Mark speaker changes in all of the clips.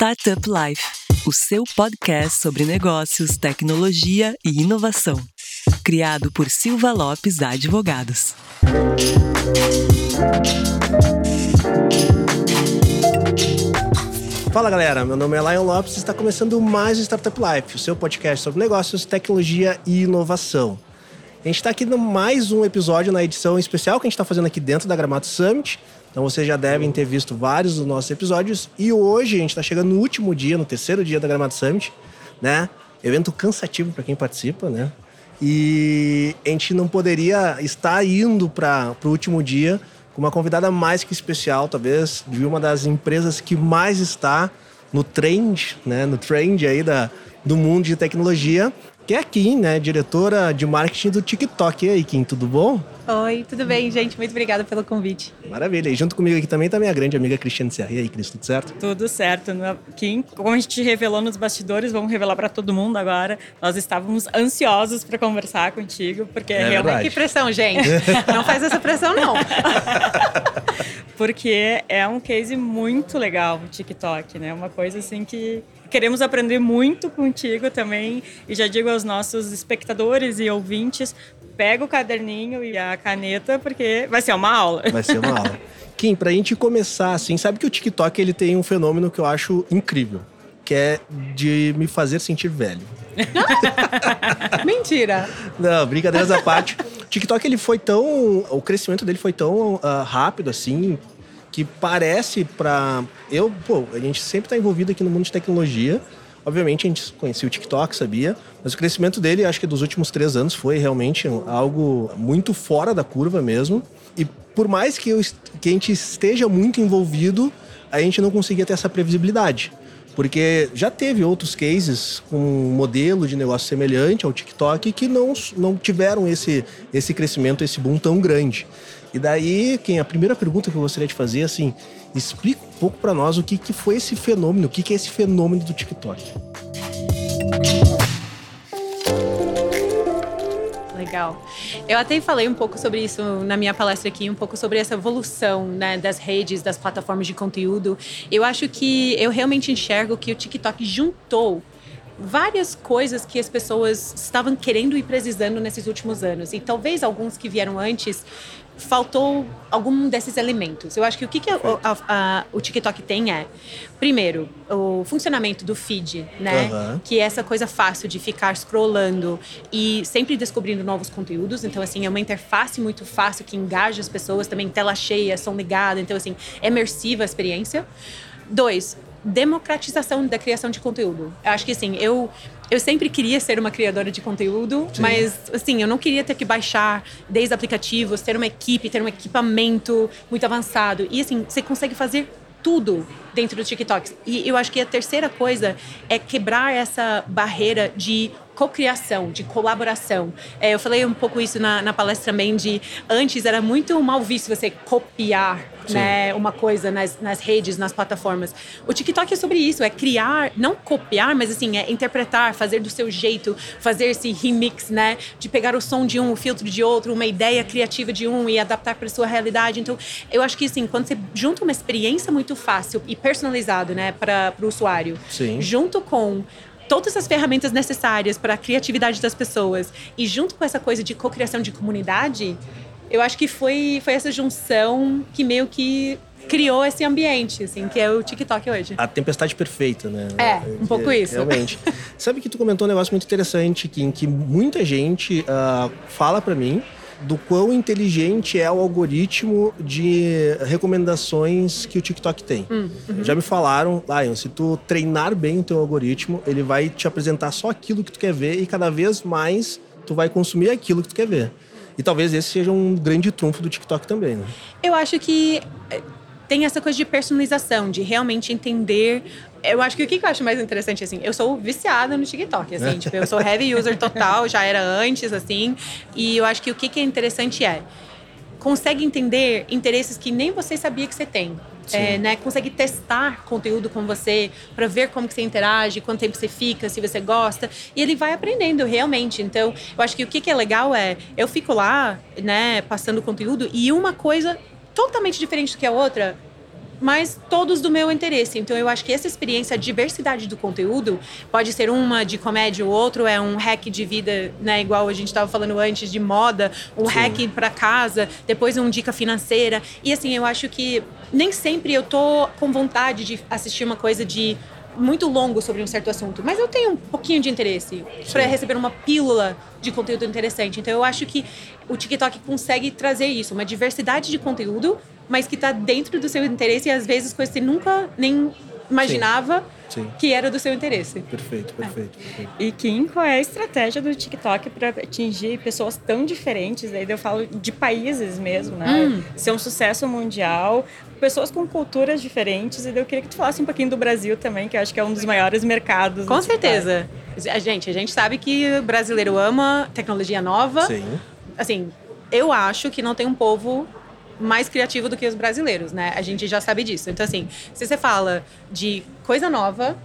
Speaker 1: Startup Life, o seu podcast sobre negócios, tecnologia e inovação. Criado por Silva Lopes Advogados.
Speaker 2: Fala galera, meu nome é Lion Lopes e está começando mais Startup Life, o seu podcast sobre negócios, tecnologia e inovação. A gente está aqui no mais um episódio na edição especial que a gente está fazendo aqui dentro da Gramato Summit. Então vocês já devem ter visto vários dos nossos episódios. E hoje a gente está chegando no último dia, no terceiro dia da Gramado Summit, né? Evento cansativo para quem participa, né? E a gente não poderia estar indo para o último dia com uma convidada mais que especial, talvez de uma das empresas que mais está no trend, né? No trend aí da, do mundo de tecnologia, que é a Kim, né? Diretora de marketing do TikTok. E aí, Kim, tudo bom?
Speaker 3: Oi, tudo bem, gente? Muito obrigada pelo convite.
Speaker 2: Maravilha. E junto comigo aqui também está minha grande amiga Cristiane Serra. E aí, Cris, tudo certo?
Speaker 4: Tudo certo. Kim, como a gente revelou nos bastidores, vamos revelar para todo mundo agora. Nós estávamos ansiosos para conversar contigo, porque
Speaker 2: é
Speaker 4: realmente.
Speaker 2: verdade.
Speaker 3: Que pressão, gente. Não faz essa pressão, não.
Speaker 4: porque é um case muito legal o TikTok, né? Uma coisa assim que queremos aprender muito contigo também. E já digo aos nossos espectadores e ouvintes: pega o caderninho e a caneta, porque vai ser uma aula.
Speaker 2: Vai ser uma aula. Kim, pra gente começar assim, sabe que o TikTok ele tem um fenômeno que eu acho incrível, que é de me fazer sentir velho.
Speaker 3: Mentira.
Speaker 2: Não, brincadeiras à parte. O TikTok ele foi tão, o crescimento dele foi tão uh, rápido assim, que parece para eu, pô, a gente sempre está envolvido aqui no mundo de tecnologia. Obviamente a gente conhecia o TikTok, sabia, mas o crescimento dele, acho que dos últimos três anos, foi realmente algo muito fora da curva mesmo. E por mais que, eu, que a gente esteja muito envolvido, a gente não conseguia ter essa previsibilidade. Porque já teve outros cases com um modelo de negócio semelhante ao TikTok que não, não tiveram esse, esse crescimento, esse boom tão grande. E daí, quem a primeira pergunta que eu gostaria de fazer é assim, explica um pouco para nós o que, que foi esse fenômeno, o que, que é esse fenômeno do TikTok.
Speaker 3: Legal. Eu até falei um pouco sobre isso na minha palestra aqui, um pouco sobre essa evolução né, das redes, das plataformas de conteúdo. Eu acho que eu realmente enxergo que o TikTok juntou várias coisas que as pessoas estavam querendo e precisando nesses últimos anos. E talvez alguns que vieram antes faltou algum desses elementos. Eu acho que o que, que a, a, a, o TikTok tem é, primeiro, o funcionamento do feed, né?
Speaker 2: Uhum.
Speaker 3: Que é essa coisa fácil de ficar scrollando e sempre descobrindo novos conteúdos. Então, assim, é uma interface muito fácil que engaja as pessoas, também tela cheia, som ligado. Então, assim, é imersiva a experiência. Dois, democratização da criação de conteúdo. Eu acho que assim, eu eu sempre queria ser uma criadora de conteúdo, Sim. mas assim, eu não queria ter que baixar 10 aplicativos, ter uma equipe, ter um equipamento muito avançado. E assim, você consegue fazer tudo dentro do TikTok. E eu acho que a terceira coisa é quebrar essa barreira de cocriação, de colaboração. É, eu falei um pouco isso na, na, palestra também de antes era muito mal visto você copiar né, uma coisa nas, nas redes, nas plataformas. O TikTok é sobre isso, é criar, não copiar, mas assim, é interpretar, fazer do seu jeito, fazer esse remix, né, de pegar o som de um, o filtro de outro, uma ideia criativa de um e adaptar para sua realidade. Então, eu acho que assim, quando você junta uma experiência muito fácil e personalizado, né, para o usuário,
Speaker 2: Sim.
Speaker 3: junto com todas as ferramentas necessárias para a criatividade das pessoas e junto com essa coisa de cocriação de comunidade, eu acho que foi, foi essa junção que meio que criou esse ambiente, assim, que é o TikTok hoje.
Speaker 2: A tempestade perfeita, né?
Speaker 3: É, um pouco isso.
Speaker 2: Realmente. Sabe que tu comentou um negócio muito interessante, que, em que muita gente uh, fala para mim do quão inteligente é o algoritmo de recomendações que o TikTok tem.
Speaker 3: Hum, uhum.
Speaker 2: Já me falaram, Lion, se tu treinar bem o teu algoritmo, ele vai te apresentar só aquilo que tu quer ver e cada vez mais tu vai consumir aquilo que tu quer ver. E talvez esse seja um grande trunfo do TikTok também, né?
Speaker 3: Eu acho que eh, tem essa coisa de personalização, de realmente entender. Eu acho que o que eu acho mais interessante, assim, eu sou viciada no TikTok, assim, tipo, eu sou heavy user total, já era antes, assim, e eu acho que o que é interessante é consegue entender interesses que nem você sabia que você tem. É, né, consegue testar conteúdo com você para ver como que você interage, quanto tempo você fica, se você gosta, e ele vai aprendendo realmente. Então, eu acho que o que, que é legal é eu fico lá, né, passando conteúdo e uma coisa totalmente diferente do que a outra mas todos do meu interesse. Então eu acho que essa experiência, a diversidade do conteúdo, pode ser uma de comédia, o outro é um hack de vida, né? Igual a gente estava falando antes, de moda, um Sim. hack para casa, depois um dica financeira. E assim, eu acho que nem sempre eu tô com vontade de assistir uma coisa de muito longo sobre um certo assunto, mas eu tenho um pouquinho de interesse para receber uma pílula de conteúdo interessante. Então eu acho que o TikTok consegue trazer isso, uma diversidade de conteúdo, mas que está dentro do seu interesse e às vezes coisas que você nunca nem imaginava. Sim Sim. que era do seu interesse.
Speaker 2: Perfeito, perfeito. É. perfeito.
Speaker 4: E Kim, qual é a estratégia do TikTok para atingir pessoas tão diferentes? Aí eu falo de países mesmo, né? Hum. Ser um sucesso mundial, pessoas com culturas diferentes. E eu queria que tu falasse um pouquinho do Brasil também, que eu acho que é um dos maiores mercados.
Speaker 3: Com certeza. A gente, a gente sabe que o brasileiro ama tecnologia nova.
Speaker 2: Sim.
Speaker 3: Assim, eu acho que não tem um povo mais criativo do que os brasileiros, né? A gente já sabe disso. Então, assim, se você fala de coisa nova,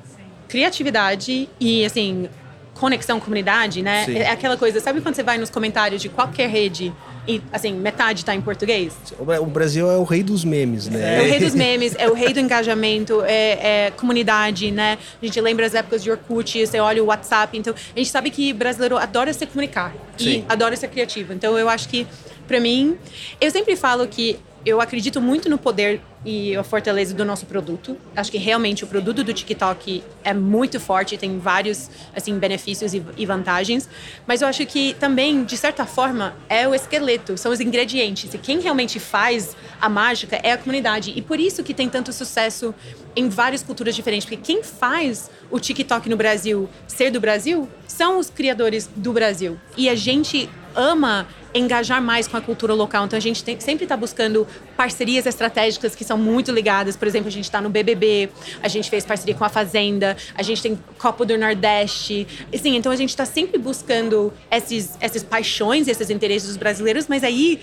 Speaker 3: criatividade e, assim, conexão comunidade, né? Sim. É aquela coisa, sabe quando você vai nos comentários de qualquer rede e, assim, metade está em português?
Speaker 2: O Brasil é o rei dos memes, né?
Speaker 3: É o rei dos memes, é o rei do engajamento, é, é comunidade, né? A gente lembra as épocas de Orkut, você olha o WhatsApp, então a gente sabe que brasileiro adora se comunicar Sim. e adora ser criativo. Então eu acho que para mim, eu sempre falo que eu acredito muito no poder e a fortaleza do nosso produto. Acho que realmente o produto do TikTok é muito forte, tem vários assim benefícios e, vantagens, mas eu acho que também de certa forma é o esqueleto, são os ingredientes. E quem realmente faz a mágica é a comunidade. E por isso que tem tanto sucesso em várias culturas diferentes, porque quem faz o TikTok no Brasil ser do Brasil são os criadores do Brasil. E a gente ama engajar mais com a cultura local. Então a gente tem, sempre está buscando parcerias estratégicas que são muito ligadas. Por exemplo, a gente está no BBB, a gente fez parceria com a Fazenda, a gente tem Copa do Nordeste. Sim, então a gente está sempre buscando esses, essas paixões, esses interesses dos brasileiros, mas aí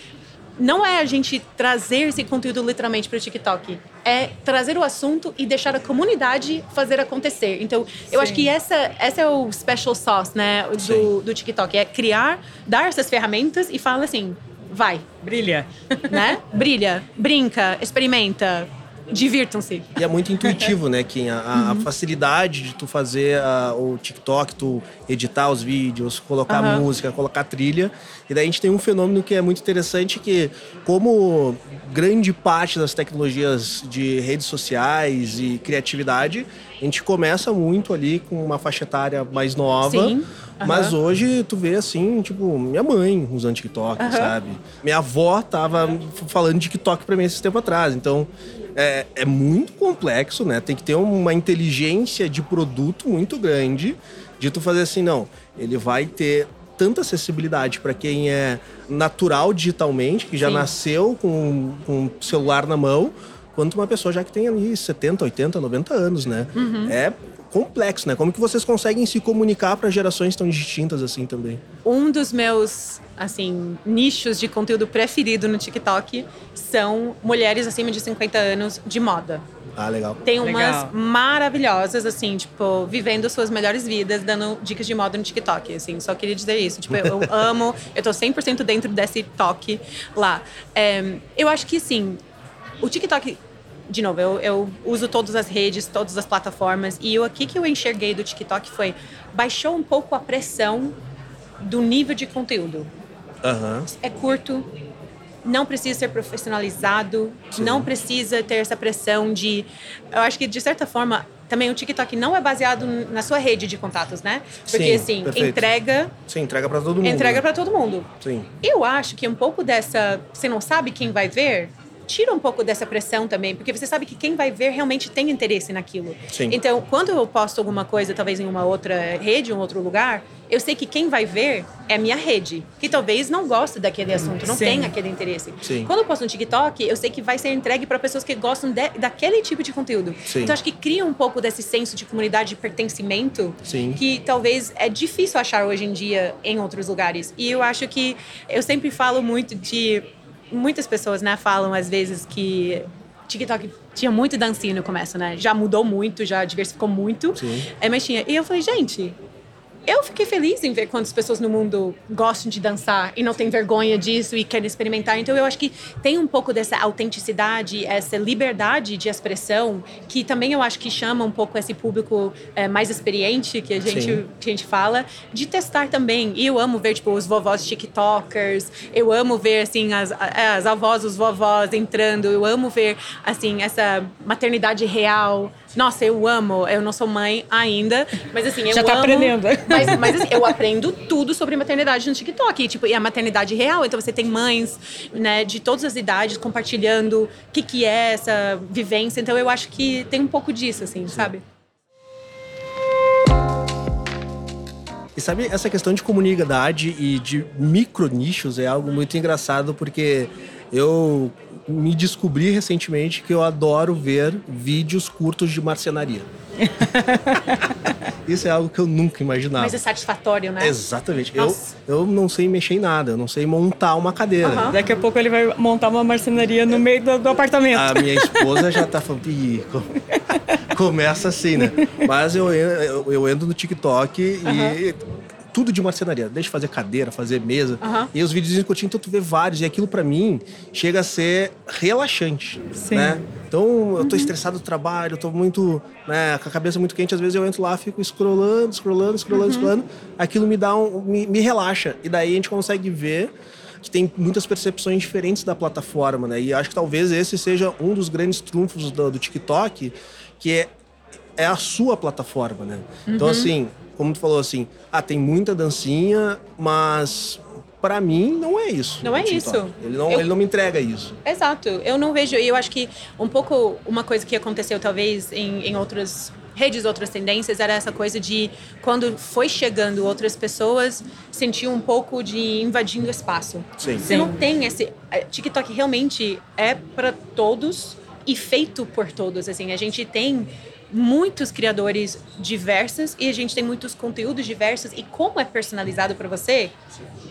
Speaker 3: não é a gente trazer esse conteúdo literalmente para o TikTok, é trazer o assunto e deixar a comunidade fazer acontecer. Então, eu Sim. acho que essa, essa é o special sauce, né, do, do TikTok, é criar, dar essas ferramentas e falar assim, vai,
Speaker 4: brilha,
Speaker 3: né? Brilha, brinca, experimenta, divirtam-se.
Speaker 2: E é muito intuitivo, né, Kim? A, a uhum. facilidade de tu fazer a, o TikTok, tu editar os vídeos, colocar uhum. música, colocar trilha. E daí a gente tem um fenômeno que é muito interessante que, como grande parte das tecnologias de redes sociais e criatividade, a gente começa muito ali com uma faixa etária mais nova.
Speaker 3: Sim.
Speaker 2: Uhum. Mas hoje tu vê assim, tipo, minha mãe usando TikTok, uhum. sabe? Minha avó tava falando de TikTok pra mim esse tempo atrás. Então, é, é muito complexo, né? Tem que ter uma inteligência de produto muito grande de tu fazer assim, não, ele vai ter tanta acessibilidade para quem é natural digitalmente, que já Sim. nasceu com, com o celular na mão, quanto uma pessoa já que tem ali 70, 80, 90 anos, né? Uhum. É complexo, né? Como que vocês conseguem se comunicar para gerações tão distintas assim também?
Speaker 3: Um dos meus assim nichos de conteúdo preferido no TikTok são mulheres acima de 50 anos de moda.
Speaker 2: Ah, legal.
Speaker 3: Tem umas
Speaker 4: legal.
Speaker 3: maravilhosas, assim, tipo, vivendo suas melhores vidas, dando dicas de moda no TikTok, assim. Só queria dizer isso. Tipo, eu amo, eu tô 100% dentro desse toque lá. É, eu acho que, sim, o TikTok de novo, eu, eu, uso todas as redes, todas as plataformas. E o aqui que eu enxerguei do TikTok foi baixou um pouco a pressão do nível de conteúdo.
Speaker 2: Uhum.
Speaker 3: É curto, não precisa ser profissionalizado, Sim. não precisa ter essa pressão de. Eu acho que de certa forma também o TikTok não é baseado na sua rede de contatos, né? Porque
Speaker 2: Sim,
Speaker 3: assim,
Speaker 2: perfeito.
Speaker 3: entrega.
Speaker 2: Sim, entrega para todo mundo.
Speaker 3: Entrega né? para todo mundo.
Speaker 2: Sim.
Speaker 3: Eu acho que um pouco dessa. Você não sabe quem vai ver, tira um pouco dessa pressão também, porque você sabe que quem vai ver realmente tem interesse naquilo.
Speaker 2: Sim.
Speaker 3: Então, quando eu posto alguma coisa, talvez em uma outra rede, um outro lugar, eu sei que quem vai ver é a minha rede, que talvez não goste daquele assunto, não tenha aquele interesse.
Speaker 2: Sim.
Speaker 3: Quando eu posto no TikTok, eu sei que vai ser entregue para pessoas que gostam de, daquele tipo de conteúdo.
Speaker 2: Sim.
Speaker 3: Então, acho que cria um pouco desse senso de comunidade, de pertencimento,
Speaker 2: Sim.
Speaker 3: que talvez é difícil achar hoje em dia em outros lugares. E eu acho que eu sempre falo muito de muitas pessoas, né, falam às vezes que TikTok tinha muito dancinha no começo, né? Já mudou muito, já diversificou muito.
Speaker 2: Sim.
Speaker 3: É, mas tinha. E eu falei, gente, eu fiquei feliz em ver quantas pessoas no mundo gostam de dançar e não tem vergonha disso e querem experimentar. Então eu acho que tem um pouco dessa autenticidade, essa liberdade de expressão que também eu acho que chama um pouco esse público é, mais experiente que a gente que a gente fala de testar também. E eu amo ver tipo os vovós TikTokers, eu amo ver assim as, as avós, os vovós entrando, eu amo ver assim essa maternidade real. Nossa, eu amo. Eu não sou mãe ainda, mas assim eu
Speaker 4: Já tá
Speaker 3: amo,
Speaker 4: aprendendo.
Speaker 3: mas, mas assim, eu aprendo tudo sobre maternidade no TikTok. E, tipo, e a maternidade real. Então você tem mães né, de todas as idades compartilhando o que, que é essa vivência. Então eu acho que tem um pouco disso, assim, sabe?
Speaker 2: E sabe, essa questão de comunidade e de micro nichos é algo muito engraçado porque eu me descobri recentemente que eu adoro ver vídeos curtos de marcenaria. Isso é algo que eu nunca imaginava.
Speaker 3: Mas é satisfatório, né?
Speaker 2: Exatamente. Eu,
Speaker 3: Nossa.
Speaker 2: eu não sei mexer em nada, eu não sei montar uma cadeira.
Speaker 3: Aham.
Speaker 4: Daqui a pouco ele vai montar uma marcenaria no meio do, do apartamento.
Speaker 2: A minha esposa já tá falando, "Ih, co- começa assim, né? Mas eu, eu, eu entro no TikTok e tudo de marcenaria. Deixa eu fazer cadeira, fazer mesa.
Speaker 3: Aham.
Speaker 2: E os vídeos curtinhos, então tu vê vários. E aquilo pra mim chega a ser relaxante,
Speaker 4: Sim.
Speaker 2: né? Então eu tô estressado do trabalho, eu tô muito, né, com a cabeça muito quente. Às vezes eu entro lá, fico scrollando, scrollando, scrollando, scrollando. Aquilo me dá um... me, me relaxa. E daí a gente consegue ver que tem muitas percepções diferentes da plataforma, né? E acho que talvez esse seja um dos grandes trunfos do, do TikTok, que é, é a sua plataforma, né? Então, assim, como tu falou assim, ah, tem muita dancinha, mas pra mim não é isso.
Speaker 3: Não é isso.
Speaker 2: Ele não,
Speaker 3: Eu-
Speaker 2: ele não me entrega isso.
Speaker 3: Exato. Eu não vejo. E eu acho que um pouco uma coisa que aconteceu, talvez, em, em outras redes, outras tendências, era essa coisa de quando foi chegando outras pessoas, sentir um pouco de invadindo espaço.
Speaker 2: Sim.
Speaker 3: Você não tem esse. eh, TikTok realmente é para todos e feito por todos. Assim, a gente tem muitos criadores diversos e a gente tem muitos conteúdos diversos e como é personalizado para você,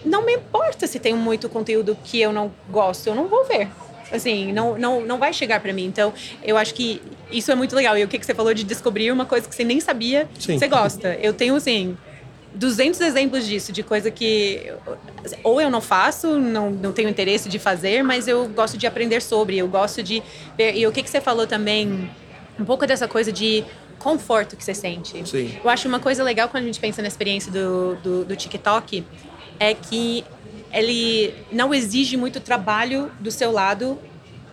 Speaker 3: não me importa se tem muito conteúdo que eu não gosto, eu não vou ver. Assim, não, não, não vai chegar para mim. Então, eu acho que isso é muito legal. E o que, que você falou de descobrir uma coisa que você nem sabia
Speaker 2: Sim.
Speaker 3: que você gosta. Eu tenho, assim, 200 exemplos disso, de coisa que ou eu não faço, não, não tenho interesse de fazer, mas eu gosto de aprender sobre, eu gosto de ver. E o que, que você falou também, um pouco dessa coisa de conforto que você sente.
Speaker 2: Sim.
Speaker 3: Eu acho uma coisa legal quando a gente pensa na experiência do, do, do TikTok é que ele não exige muito trabalho do seu lado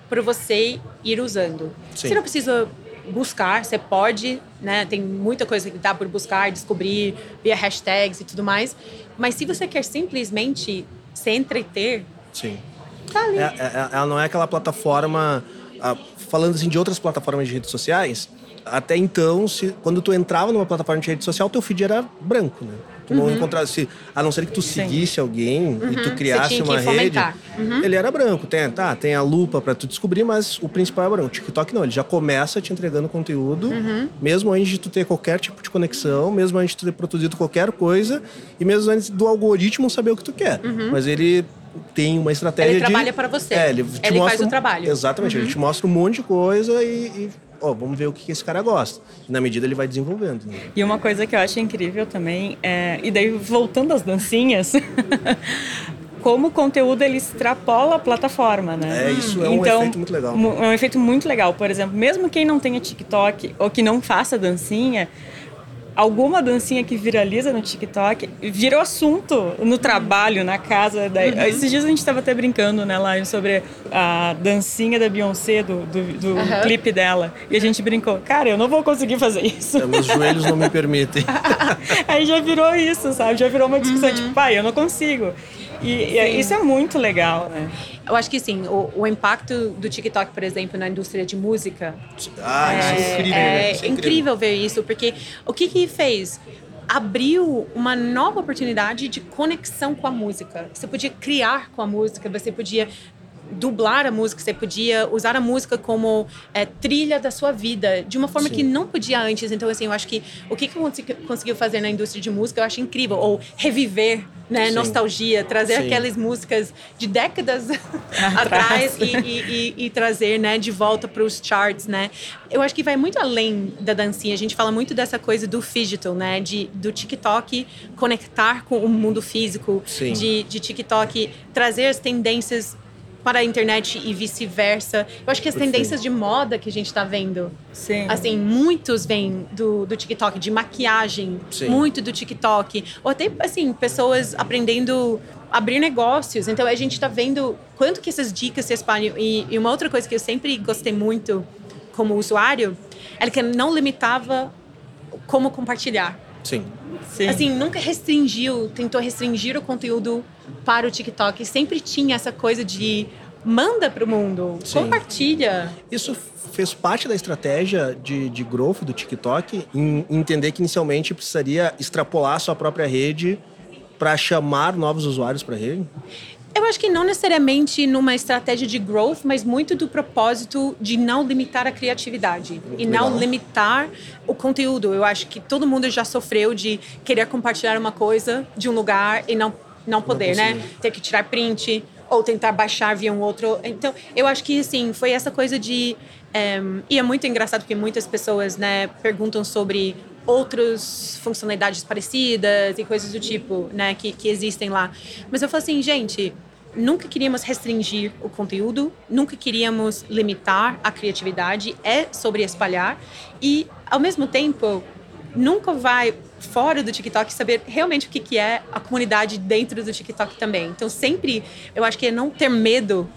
Speaker 3: para você ir usando.
Speaker 2: Sim.
Speaker 3: Você não precisa buscar, você pode, né? Tem muita coisa que dá por buscar, descobrir, via hashtags e tudo mais. Mas se você quer simplesmente se entreter,
Speaker 2: Sim.
Speaker 3: tá ali.
Speaker 2: É- é- ela não é aquela plataforma. Ah, falando assim de outras plataformas de redes sociais, até então, se, quando tu entrava numa plataforma de rede social, teu feed era branco, né? Tu
Speaker 3: Uhum.
Speaker 2: não encontrava. Se, a não ser que tu seguisse alguém e tu criasse
Speaker 3: tinha que
Speaker 2: uma rede.
Speaker 3: Uhum.
Speaker 2: ele era branco. Tem, tá, tem a lupa pra tu descobrir, mas o principal é branco. O TikTok não, ele já começa te entregando conteúdo,
Speaker 3: Uhum.
Speaker 2: mesmo antes de tu ter qualquer tipo de conexão, mesmo antes de tu ter produzido qualquer coisa, e mesmo antes do algoritmo saber o que tu quer. Mas ele tem uma estratégia
Speaker 3: Uhum. Ele
Speaker 2: de-
Speaker 3: trabalha pra você.
Speaker 2: É, ele, te
Speaker 3: Ele
Speaker 2: mostra
Speaker 3: faz o trabalho. Uhum.
Speaker 2: Exatamente, ele te mostra um monte de coisa e, e, ó, vamos ver o que esse cara gosta. E na medida ele vai desenvolvendo. né?
Speaker 4: E uma coisa que eu acho incrível também é. E daí, voltando às dancinhas. Como o conteúdo ele extrapola a plataforma, né?
Speaker 2: É, isso é um efeito muito legal.
Speaker 4: É um efeito muito legal. Por exemplo, mesmo quem não tenha TikTok ou que não faça dancinha, alguma dancinha que viraliza no TikTok vira o assunto no trabalho, na casa. Da...
Speaker 3: Uhum.
Speaker 4: Esses dias a gente estava até brincando, né, lá sobre a dancinha da Beyoncé, do, do, do
Speaker 3: Aham.
Speaker 4: clipe dela. E a gente brincou, cara, eu não vou conseguir fazer isso.
Speaker 2: É, meus joelhos não me permitem.
Speaker 4: Aí já virou isso, sabe? Já virou uma discussão
Speaker 3: Uhum.
Speaker 4: tipo, pai, eu não consigo. E, e isso é muito legal, né?
Speaker 3: Eu acho que sim, o, o impacto do TikTok, por exemplo, na indústria de música
Speaker 2: Ah, isso é incrível. né?
Speaker 3: é
Speaker 2: Isso é
Speaker 3: incrível ver isso, porque o que que fez? Abriu uma nova oportunidade de conexão com a música. Você podia criar com a música, você podia dublar a música, você podia usar a música como é, trilha da sua vida, de uma forma
Speaker 2: Sim.
Speaker 3: que não podia antes. Então, assim, eu acho que o que, que consegui- conseguiu fazer na indústria de música, eu acho incrível. Ou reviver, né,
Speaker 2: Sim.
Speaker 3: nostalgia, trazer
Speaker 2: Sim.
Speaker 3: aquelas músicas de décadas atrás e, e- e- e trazer, né, de volta para os charts, né. Eu acho que vai muito além da dancinha. A gente fala muito dessa coisa do digital, né, de, do TikTok conectar com o mundo físico, de, de TikTok trazer as tendências para a internet e vice-versa. Eu acho que as
Speaker 2: Perfeito.
Speaker 3: tendências de moda que a gente está vendo,
Speaker 4: Sim.
Speaker 3: assim, muitos vêm do, do TikTok, de maquiagem,
Speaker 2: Sim.
Speaker 3: muito do TikTok. Ou até, assim, pessoas aprendendo a abrir negócios. Então, a gente está vendo quanto que essas dicas se espalham. E, e uma outra coisa que eu sempre gostei muito como usuário é que não limitava como compartilhar.
Speaker 2: Sim.
Speaker 4: Sim.
Speaker 3: Assim, nunca restringiu, tentou restringir o conteúdo para o TikTok. Sempre tinha essa coisa de manda para o mundo,
Speaker 2: Sim.
Speaker 3: compartilha.
Speaker 2: Isso fez parte da estratégia de, de growth do TikTok, em entender que inicialmente precisaria extrapolar sua própria rede para chamar novos usuários para a rede.
Speaker 3: Eu acho que não necessariamente numa estratégia de growth, mas muito do propósito de não limitar a criatividade e
Speaker 2: Legal.
Speaker 3: não limitar o conteúdo. Eu acho que todo mundo já sofreu de querer compartilhar uma coisa de um lugar e não, não poder, né?
Speaker 2: conseguir.
Speaker 3: Ter que tirar print ou tentar baixar via um outro. Então, eu acho que, assim, foi essa coisa de... eh, e é muito engraçado porque muitas pessoas, né, perguntam sobre outras funcionalidades parecidas e coisas do tipo, né, que, que existem lá. Mas eu falo assim, gente, nunca queríamos restringir o conteúdo, nunca queríamos limitar a criatividade, é sobre espalhar e, ao mesmo tempo, nunca vai fora do TikTok saber realmente o que, que é a comunidade dentro do TikTok também. Então, sempre, eu acho que é não ter medo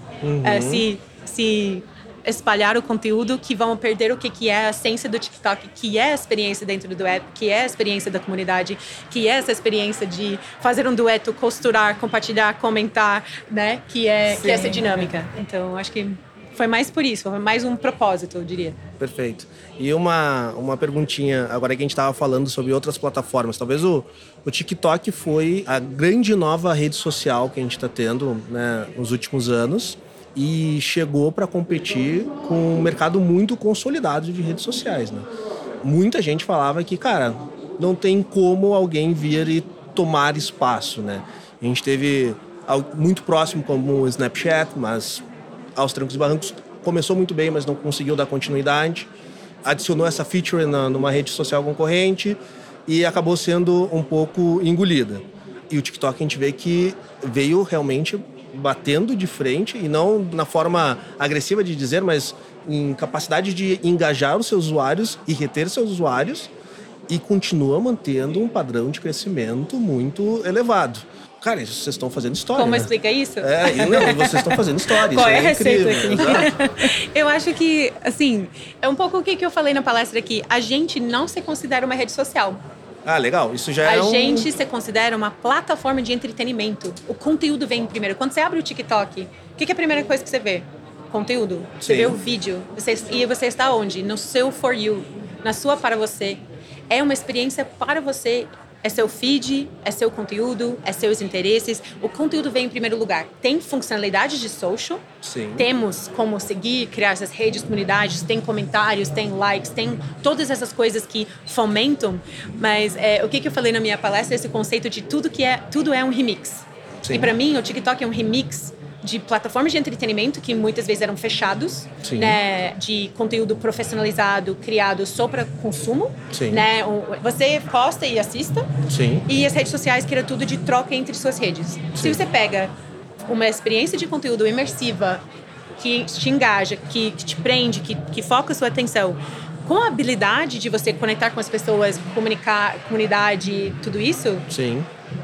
Speaker 3: eh, se, se espalhar o conteúdo que vão perder o que, que é a essência do TikTok, que é a experiência dentro do app, que é a experiência da comunidade, que é essa experiência de fazer um dueto, costurar, compartilhar, comentar, né? Que é, que é essa dinâmica. Então, acho que foi mais por isso, foi mais um propósito, eu diria.
Speaker 2: Perfeito. E uma, uma perguntinha, agora que a gente estava falando sobre outras plataformas. Talvez o, o TikTok foi a grande nova rede social que a gente está tendo né, nos últimos anos e chegou para competir com um mercado muito consolidado de redes sociais. Né? Muita gente falava que, cara, não tem como alguém vir e tomar espaço. Né? A gente teve muito próximo como o Snapchat, mas aos trancos e barrancos começou muito bem, mas não conseguiu dar continuidade. Adicionou essa feature numa rede social concorrente e acabou sendo um pouco engolida. E o TikTok a gente vê que veio realmente batendo de frente e não na forma agressiva de dizer, mas em capacidade de engajar os seus usuários e reter seus usuários e continua mantendo um padrão de crescimento muito elevado. Cara, isso vocês estão fazendo história.
Speaker 3: Como
Speaker 2: né?
Speaker 3: explica isso?
Speaker 2: É, não, vocês estão fazendo história.
Speaker 4: Qual
Speaker 2: isso
Speaker 4: é a receita
Speaker 2: incrível,
Speaker 4: aqui?
Speaker 2: exato.
Speaker 3: Eu acho que, assim, é um pouco o que eu falei na palestra aqui. A gente não se considera uma rede social.
Speaker 2: Ah, legal. Isso já
Speaker 3: A
Speaker 2: é um...
Speaker 3: gente se considera uma plataforma de entretenimento. O conteúdo vem primeiro. Quando você abre o TikTok, o que, que é a primeira coisa que você vê? Conteúdo. Você
Speaker 2: Sim.
Speaker 3: vê o vídeo. Você, e você está onde? No seu For You. Na sua Para Você. É uma experiência para você. É seu feed, é seu conteúdo, é seus interesses. O conteúdo vem em primeiro lugar. Tem funcionalidades de social,
Speaker 2: Sim.
Speaker 3: temos como seguir, criar essas redes, comunidades, tem comentários, tem likes, tem todas essas coisas que fomentam. Mas é, o que, que eu falei na minha palestra, esse conceito de tudo que é tudo é um remix.
Speaker 2: Sim.
Speaker 3: E para mim, o TikTok é um remix de plataformas de entretenimento que muitas vezes eram fechados,
Speaker 2: Sim.
Speaker 3: né, de conteúdo profissionalizado, criado só para consumo,
Speaker 2: Sim.
Speaker 3: né? Você posta e assista,
Speaker 2: Sim.
Speaker 3: e as redes sociais, que era tudo de troca entre suas redes. Se você pega uma experiência de conteúdo imersiva, que te engaja, que, te prende, que, que foca a sua atenção, com a habilidade de você conectar com as pessoas, comunicar, comunidade, tudo isso,
Speaker 2: Sim.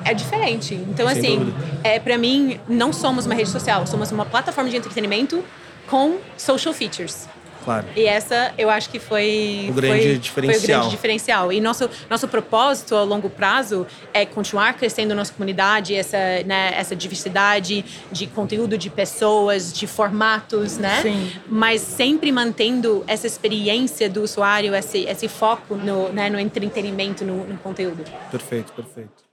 Speaker 3: É diferente. Então,
Speaker 2: Sem
Speaker 3: assim,
Speaker 2: dúvida.
Speaker 3: é, para mim, não somos uma rede social, somos uma plataforma de entretenimento com social features.
Speaker 2: Claro.
Speaker 3: E essa, eu acho que foi
Speaker 2: O grande
Speaker 3: foi,
Speaker 2: diferencial.
Speaker 3: Foi o grande diferencial. E nosso, nosso propósito a longo prazo é continuar crescendo nossa comunidade, essa, né, essa diversidade de conteúdo, de pessoas, de formatos, né?
Speaker 4: Sim.
Speaker 3: Mas sempre mantendo essa experiência do usuário, esse, esse foco no, né, no entretenimento, no, no conteúdo.
Speaker 2: Perfeito, perfeito.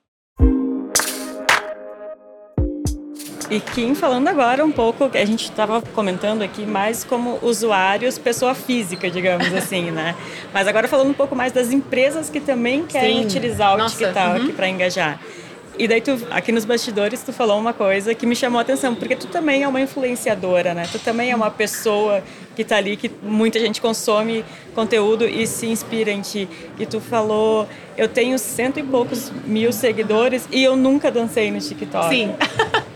Speaker 4: E Kim, falando agora um pouco, a gente estava comentando aqui mais como usuários, pessoa física, digamos assim, né? Mas agora falando um pouco mais das empresas que também querem
Speaker 3: Sim.
Speaker 4: utilizar o
Speaker 3: Nossa,
Speaker 4: TikTok
Speaker 3: uhum.
Speaker 4: para engajar. E daí tu, aqui nos bastidores, tu falou uma coisa que me chamou a atenção, porque tu também é uma influenciadora, né? Tu também é uma pessoa que tá ali, que muita gente consome conteúdo e se inspira em ti. E tu falou, eu tenho cento e poucos mil seguidores e eu nunca dancei no TikTok.
Speaker 3: Sim.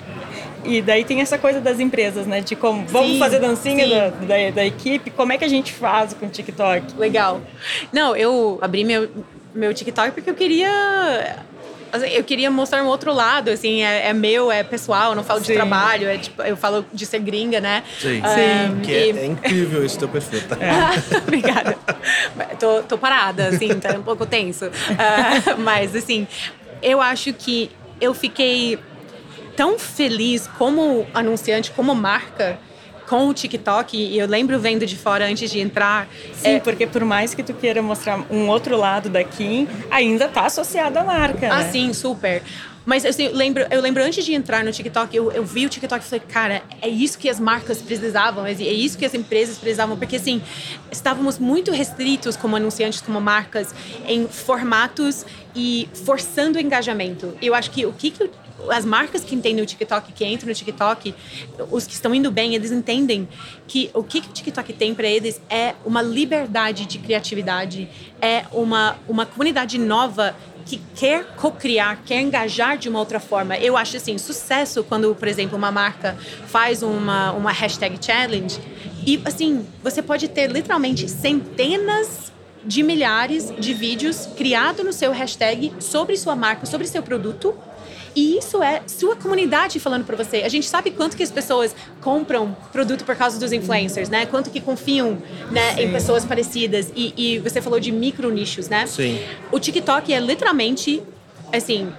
Speaker 4: E daí tem essa coisa das empresas, né? De como, vamos
Speaker 3: Sim,
Speaker 4: fazer dancinha
Speaker 3: sim.
Speaker 4: da, da, da equipe, como é que a gente faz com o TikTok?
Speaker 3: Legal. Não, eu abri meu, meu TikTok porque eu queria. assim, Eu queria mostrar um outro lado, assim, é, é meu, é pessoal, eu não falo
Speaker 4: Sim.
Speaker 3: de trabalho, é tipo, eu falo de ser gringa, né?
Speaker 2: Sim.
Speaker 3: Um,
Speaker 2: Que é,
Speaker 3: e-
Speaker 2: é incrível esse teu perfil, tá?
Speaker 3: Obrigada. Tô, tô parada, assim, tá um pouco tenso. Ah, mas, assim, eu acho que eu fiquei tão feliz como anunciante, como marca, com o TikTok. E eu lembro vendo de fora antes de entrar.
Speaker 4: Sim,
Speaker 3: é,
Speaker 4: porque por mais que tu queira mostrar um outro lado da Kim, ainda tá associado à marca,
Speaker 3: Ah,
Speaker 4: né?
Speaker 3: sim, super. Mas assim, eu, lembro, eu lembro antes de entrar no TikTok, eu, eu vi o TikTok e falei, cara, é isso que as marcas precisavam, é é isso que as empresas precisavam, porque assim, estávamos muito restritos como anunciantes, como marcas, em formatos e forçando o engajamento. Eu acho que o que, que o- as marcas que entendem o TikTok, que entram no TikTok, os que estão indo bem, eles entendem que o que, que o TikTok tem para eles é uma liberdade de criatividade, é uma, uma comunidade nova que quer co-criar, quer engajar de uma outra forma. Eu acho assim, sucesso quando, por exemplo, uma marca faz uma, uma hashtag challenge e assim, você pode ter literalmente centenas de milhares de vídeos criados no seu hashtag sobre sua marca, sobre seu produto. E isso é sua comunidade falando para você. A gente sabe quanto que as pessoas compram produto por causa dos influencers, né? Quanto que confiam né, em pessoas parecidas. E, e você falou de micro nichos, né?
Speaker 2: Sim.
Speaker 3: O TikTok é literalmente, assim,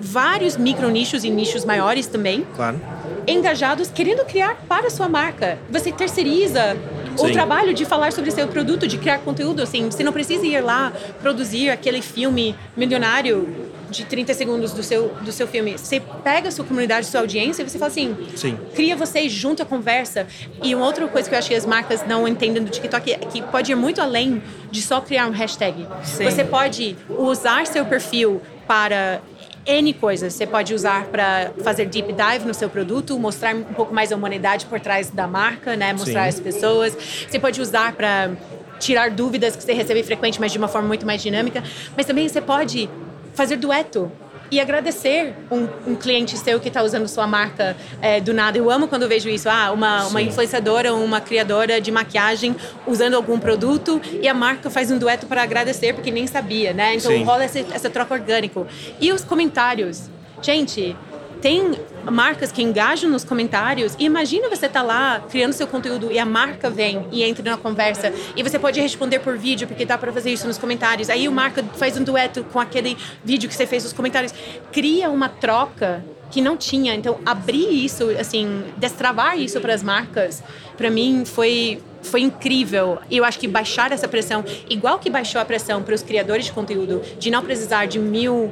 Speaker 3: vários micro nichos e nichos maiores também,
Speaker 2: Claro.
Speaker 3: engajados, querendo criar para a sua marca. Você terceiriza o
Speaker 2: Sim.
Speaker 3: trabalho de falar sobre seu produto, de criar conteúdo, assim, você não precisa ir lá produzir aquele filme milionário de 30 segundos do seu, do seu filme. Você pega a sua comunidade, sua audiência e você fala assim,
Speaker 2: Sim.
Speaker 3: cria vocês junto à conversa. E uma outra coisa que eu acho que as marcas não entendem do TikTok é que pode ir muito além de só criar um hashtag.
Speaker 4: Sim.
Speaker 3: Você pode usar seu perfil para N coisas. Você pode usar para fazer deep dive no seu produto, mostrar um pouco mais a humanidade por trás da marca, né? Mostrar
Speaker 2: Sim.
Speaker 3: as pessoas. Você pode usar para tirar dúvidas que você recebe frequente, mas de uma forma muito mais dinâmica. Mas também você pode fazer dueto e agradecer um, um cliente seu que está usando sua marca é, do nada. Eu amo quando eu vejo isso. Ah, uma, uma influenciadora, uma criadora de maquiagem usando algum produto e a marca faz um dueto para agradecer porque nem sabia, né? Então
Speaker 2: Sim.
Speaker 3: rola essa, essa troca orgânico. E os comentários? Gente, tem marcas que engajam nos comentários e imagina você tá lá criando seu conteúdo e a marca vem e entra na conversa e você pode responder por vídeo porque dá para fazer isso nos comentários. Aí o marca faz um dueto com aquele vídeo que você fez nos comentários. Cria uma troca que não tinha. Então, abrir isso, assim, destravar isso para as marcas, para mim foi foi incrível. E eu acho que baixar essa pressão, igual que baixou a pressão para os criadores de conteúdo, de não precisar de mil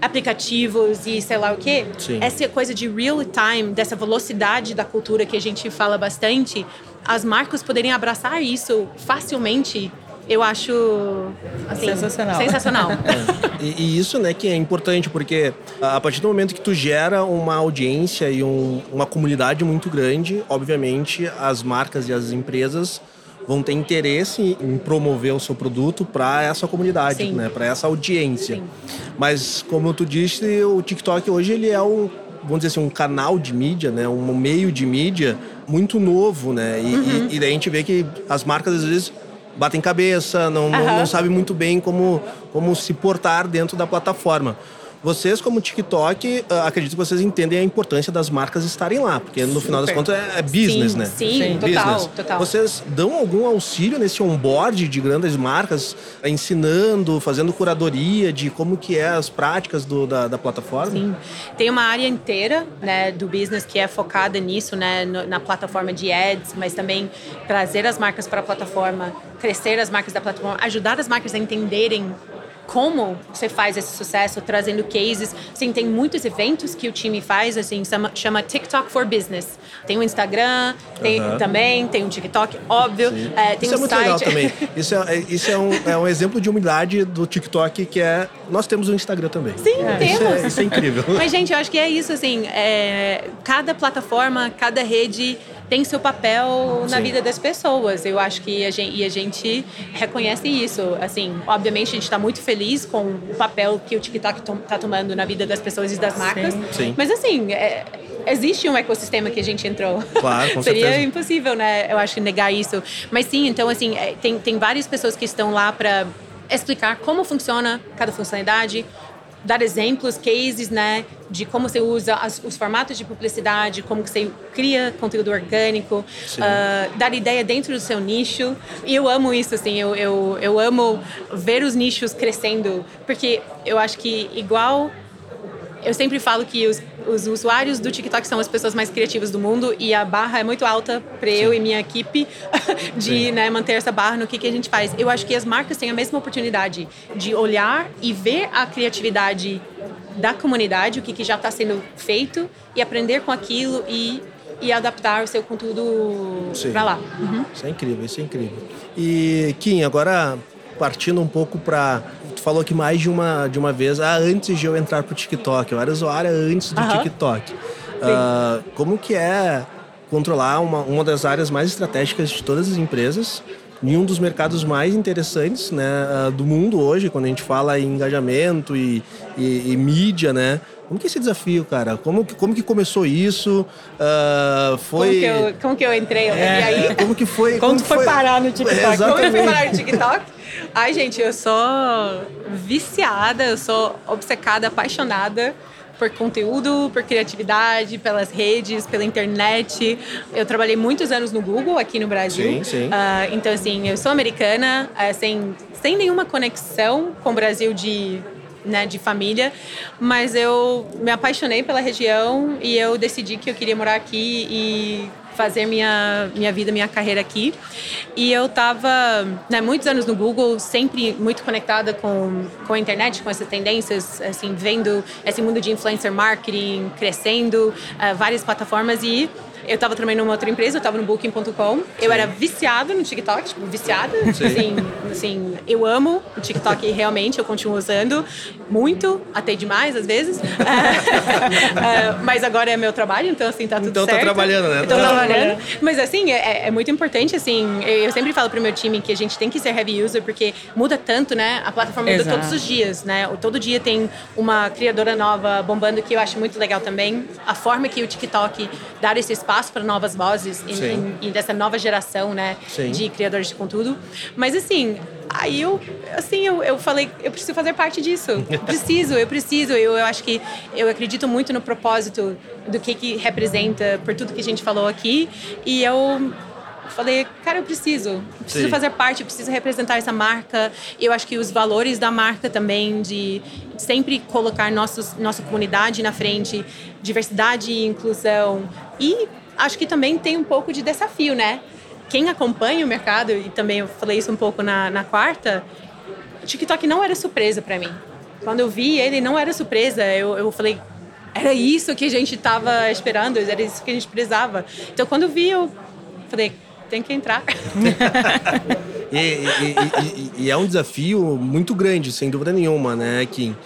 Speaker 3: aplicativos e sei lá o quê.
Speaker 2: Sim.
Speaker 3: Essa coisa de real time, dessa velocidade da cultura que a gente fala bastante, as marcas poderem abraçar isso facilmente. Eu acho assim,
Speaker 4: Sensacional.
Speaker 3: sensacional.
Speaker 2: E, e isso, né, que é importante, porque a partir do momento que tu gera uma audiência e um- uma comunidade muito grande, obviamente as marcas e as empresas vão ter interesse em promover o seu produto para essa comunidade,
Speaker 3: Sim.
Speaker 2: né, para essa audiência.
Speaker 3: Sim.
Speaker 2: Mas como tu disse, o TikTok hoje ele é um, vamos dizer assim, um canal de mídia, né, um meio de mídia muito novo, né? E,
Speaker 3: Uhum.
Speaker 2: e, e daí a gente vê que as marcas às vezes batem cabeça, não, não,
Speaker 3: Aham.
Speaker 2: não sabe muito bem como, como se portar dentro da plataforma. Vocês, como TikTok, ah, acredito que vocês entendem a importância das marcas estarem lá, porque no final das contas é, é business,
Speaker 3: Sim,
Speaker 2: né?
Speaker 3: sim,
Speaker 4: Sim.
Speaker 3: total,
Speaker 2: Business.
Speaker 3: total.
Speaker 2: Vocês dão algum auxílio nesse onboard de grandes marcas, ensinando, fazendo curadoria de como que é as práticas do- da, da plataforma?
Speaker 3: Sim. Tem uma área inteira né, do business que é focada nisso, né, na plataforma de ads, mas também trazer as marcas para a plataforma, crescer as marcas da plataforma, ajudar as marcas a entenderem como você faz esse sucesso, trazendo cases. Assim, tem muitos eventos que o time faz, assim, chama, chama TikTok for Business. Tem o Instagram, tem também, tem o TikTok, óbvio. É, tem
Speaker 2: isso
Speaker 3: um
Speaker 2: é muito
Speaker 3: site.
Speaker 2: legal também. Isso, é, é- isso é, um, é um exemplo de humildade do TikTok que é. Nós temos o Instagram também.
Speaker 3: Sim,
Speaker 2: Isso
Speaker 3: temos.
Speaker 2: é, isso é incrível.
Speaker 3: Mas, gente, eu acho que é isso, assim, é, cada plataforma, cada rede tem seu papel na
Speaker 2: Sim.
Speaker 3: vida das pessoas. Eu acho que a gente, e a gente reconhece isso. Assim, obviamente, a gente está muito feliz com o papel que o TikTok está tomando na vida das pessoas e das marcas.
Speaker 2: Sim.
Speaker 3: Mas, assim, é, existe um ecossistema que a gente entrou.
Speaker 2: Claro, com
Speaker 3: Seria
Speaker 2: certeza.
Speaker 3: impossível, né? Eu acho negar isso. Mas sim, então assim, é, tem, tem várias pessoas que estão lá para explicar como funciona cada funcionalidade, dar exemplos, cases, né, de como você usa as- os formatos de publicidade, como que você cria conteúdo orgânico, ah, dar ideia dentro do seu nicho. E eu amo isso, assim, eu, eu, eu amo ver os nichos crescendo, porque eu acho que igual eu sempre falo que os, os usuários do TikTok são as pessoas mais criativas do mundo e a barra é muito alta para eu e minha equipe de né, manter essa barra no que, que a gente faz. Eu acho que as marcas têm a mesma oportunidade de olhar e ver a criatividade da comunidade, o que, que já está sendo feito e aprender com aquilo e, e adaptar o seu conteúdo para lá.
Speaker 2: Isso é incrível, isso é incrível. E, Kim, agora partindo um pouco para Tu falou que mais de uma, de uma vez, ah, antes de eu entrar pro TikTok, eu era usuária antes do
Speaker 3: Aham.
Speaker 2: TikTok. Ah, como que é controlar uma, uma das áreas mais estratégicas de todas as empresas em um dos mercados mais interessantes né, ah, do mundo hoje, quando a gente fala em engajamento e, e- e mídia, né? Como que é esse desafio, cara? Como que, como que começou isso? Ah, foi...
Speaker 3: Como, que eu, como que eu entrei? E aí?
Speaker 2: É, como que foi?
Speaker 4: Como tu foi parar no TikTok?
Speaker 3: Como eu fui
Speaker 2: Exatamente.
Speaker 3: parar no TikTok? Ai, gente, eu sou viciada, eu sou obcecada, apaixonada por conteúdo, por criatividade, pelas redes, pela internet. Eu trabalhei muitos anos no Google aqui no Brasil.
Speaker 2: Sim, sim.
Speaker 3: Ah, então, assim, eu sou americana, ah, sem, sem nenhuma conexão com o Brasil de, né, de família, mas eu me apaixonei pela região e eu decidi que eu queria morar aqui e fazer minha, minha vida, minha carreira aqui. E eu estava né, muitos anos no Google, sempre muito conectada com, com a internet, com essas tendências, assim, vendo esse mundo de influencer marketing crescendo, ah, várias plataformas e eu estava trabalhando numa outra empresa, eu estava no Booking.com. Eu era viciada no TikTok, tipo, viciada. Assim, assim, eu amo o TikTok realmente, eu continuo usando muito, até demais às vezes. É, mas agora é meu trabalho, então assim, tá tudo
Speaker 2: Então tá
Speaker 3: certo.
Speaker 2: trabalhando, né?
Speaker 3: Então
Speaker 2: Tá
Speaker 3: trabalhando. Mas assim, é, é muito importante, assim, eu eu sempre falo pro meu time que a gente tem que ser heavy user, porque muda tanto, né? A plataforma muda
Speaker 4: Exato.
Speaker 3: todos os dias, né? Todo dia tem uma criadora nova bombando, que eu acho muito legal também. A forma que o TikTok dá esse espaço para novas vozes e, e- e dessa nova geração, né?
Speaker 2: Sim.
Speaker 3: De criadores de conteúdo. Mas assim, aí eu, assim, eu, eu falei, eu preciso fazer parte disso. Preciso, eu preciso. Eu, eu acho que eu acredito muito no propósito do que que representa por tudo que a gente falou aqui. E eu falei, cara, eu preciso. Eu preciso
Speaker 2: Sim.
Speaker 3: fazer parte, eu preciso representar essa marca. Eu acho que os valores da marca também, de sempre colocar nossos, nossa comunidade na frente, diversidade e inclusão. E acho que também tem um pouco de desafio, né? Quem acompanha o mercado, e também eu falei isso um pouco na, na quarta, TikTok não era surpresa para mim. Quando eu vi ele, não era surpresa. Eu, eu falei, era isso que a gente estava esperando, era isso que a gente precisava. Então, quando eu vi, eu falei, tem que entrar.
Speaker 2: E- e- e- e é um desafio muito grande, sem dúvida nenhuma, né, Kim?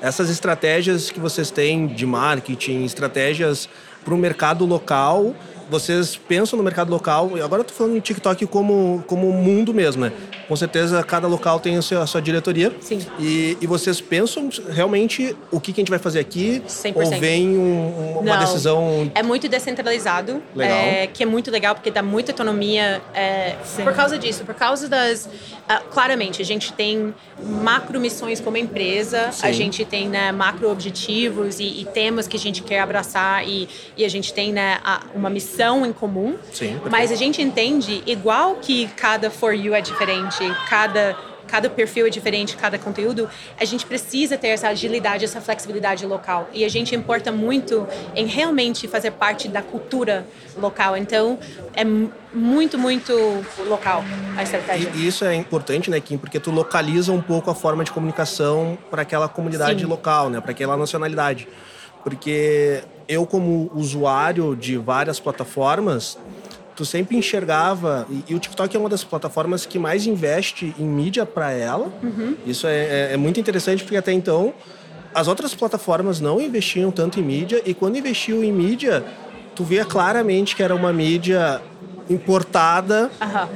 Speaker 2: Essas estratégias que vocês têm de marketing, estratégias para o mercado local, vocês pensam no mercado local, e agora eu tô falando em TikTok como, como mundo mesmo, né? Com certeza cada local tem a sua, a sua diretoria.
Speaker 3: Sim.
Speaker 2: E, e vocês pensam realmente o que, que a gente vai fazer aqui?
Speaker 3: 100%.
Speaker 2: Ou vem um- uma
Speaker 3: Não.
Speaker 2: decisão
Speaker 3: É muito descentralizado,
Speaker 2: Legal.
Speaker 3: é, que é muito legal porque dá muita autonomia é, por causa disso, por causa das. ah, claramente, a gente tem macro missões como empresa, a
Speaker 2: Sim.
Speaker 3: gente tem né, macro objetivos e, e temas que a gente quer abraçar e, e a gente tem né, a- uma missão em comum.
Speaker 2: Sim.
Speaker 3: Mas a gente entende, igual que cada For You é diferente, cada cada perfil é diferente, cada conteúdo, a gente precisa ter essa agilidade, essa flexibilidade local. E a gente importa muito em realmente fazer parte da cultura local. Então, é muito, muito local a estratégia.
Speaker 2: E isso é importante, né, Kim? Porque tu localiza um pouco a forma de comunicação para aquela comunidade Sim. local, né, para aquela nacionalidade. Porque eu, como usuário de várias plataformas, tu sempre enxergava e, e, o TikTok é uma das plataformas que mais investe em mídia para ela. Uhum. Isso é, é, é, muito interessante porque até então as outras plataformas não investiam tanto em mídia e quando investiu em mídia, tu via claramente que era uma mídia importada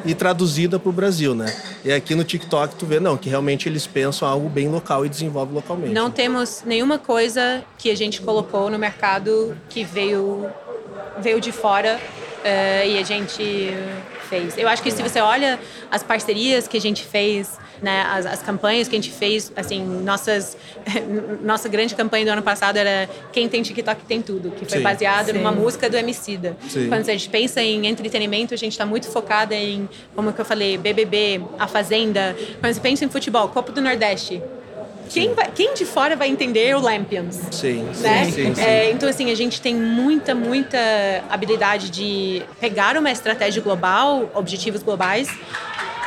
Speaker 2: e traduzida para o Brasil, né? E aqui no TikTok tu vê não que realmente eles pensam algo bem local e desenvolvem localmente.
Speaker 3: Não temos nenhuma coisa que a gente colocou no mercado que veio veio de fora uh, e a gente fez. Eu acho que se você olha as parcerias que a gente fez, né, as, as campanhas que a gente fez, assim, nossas, nossa grande campanha do ano passado era Quem tem TikTok tem tudo, que foi baseada numa música do Emicida. Sim. Quando a gente pensa em entretenimento, a gente está muito focada em, como que eu falei, BBB, A Fazenda. Quando você pensa em futebol, Copa do Nordeste, quem, vai, quem de fora vai entender o Lampions?
Speaker 2: Sim,
Speaker 3: né?
Speaker 2: sim, sim, sim.
Speaker 3: É, então, assim, a gente tem muita, muita habilidade de pegar uma estratégia global, objetivos globais,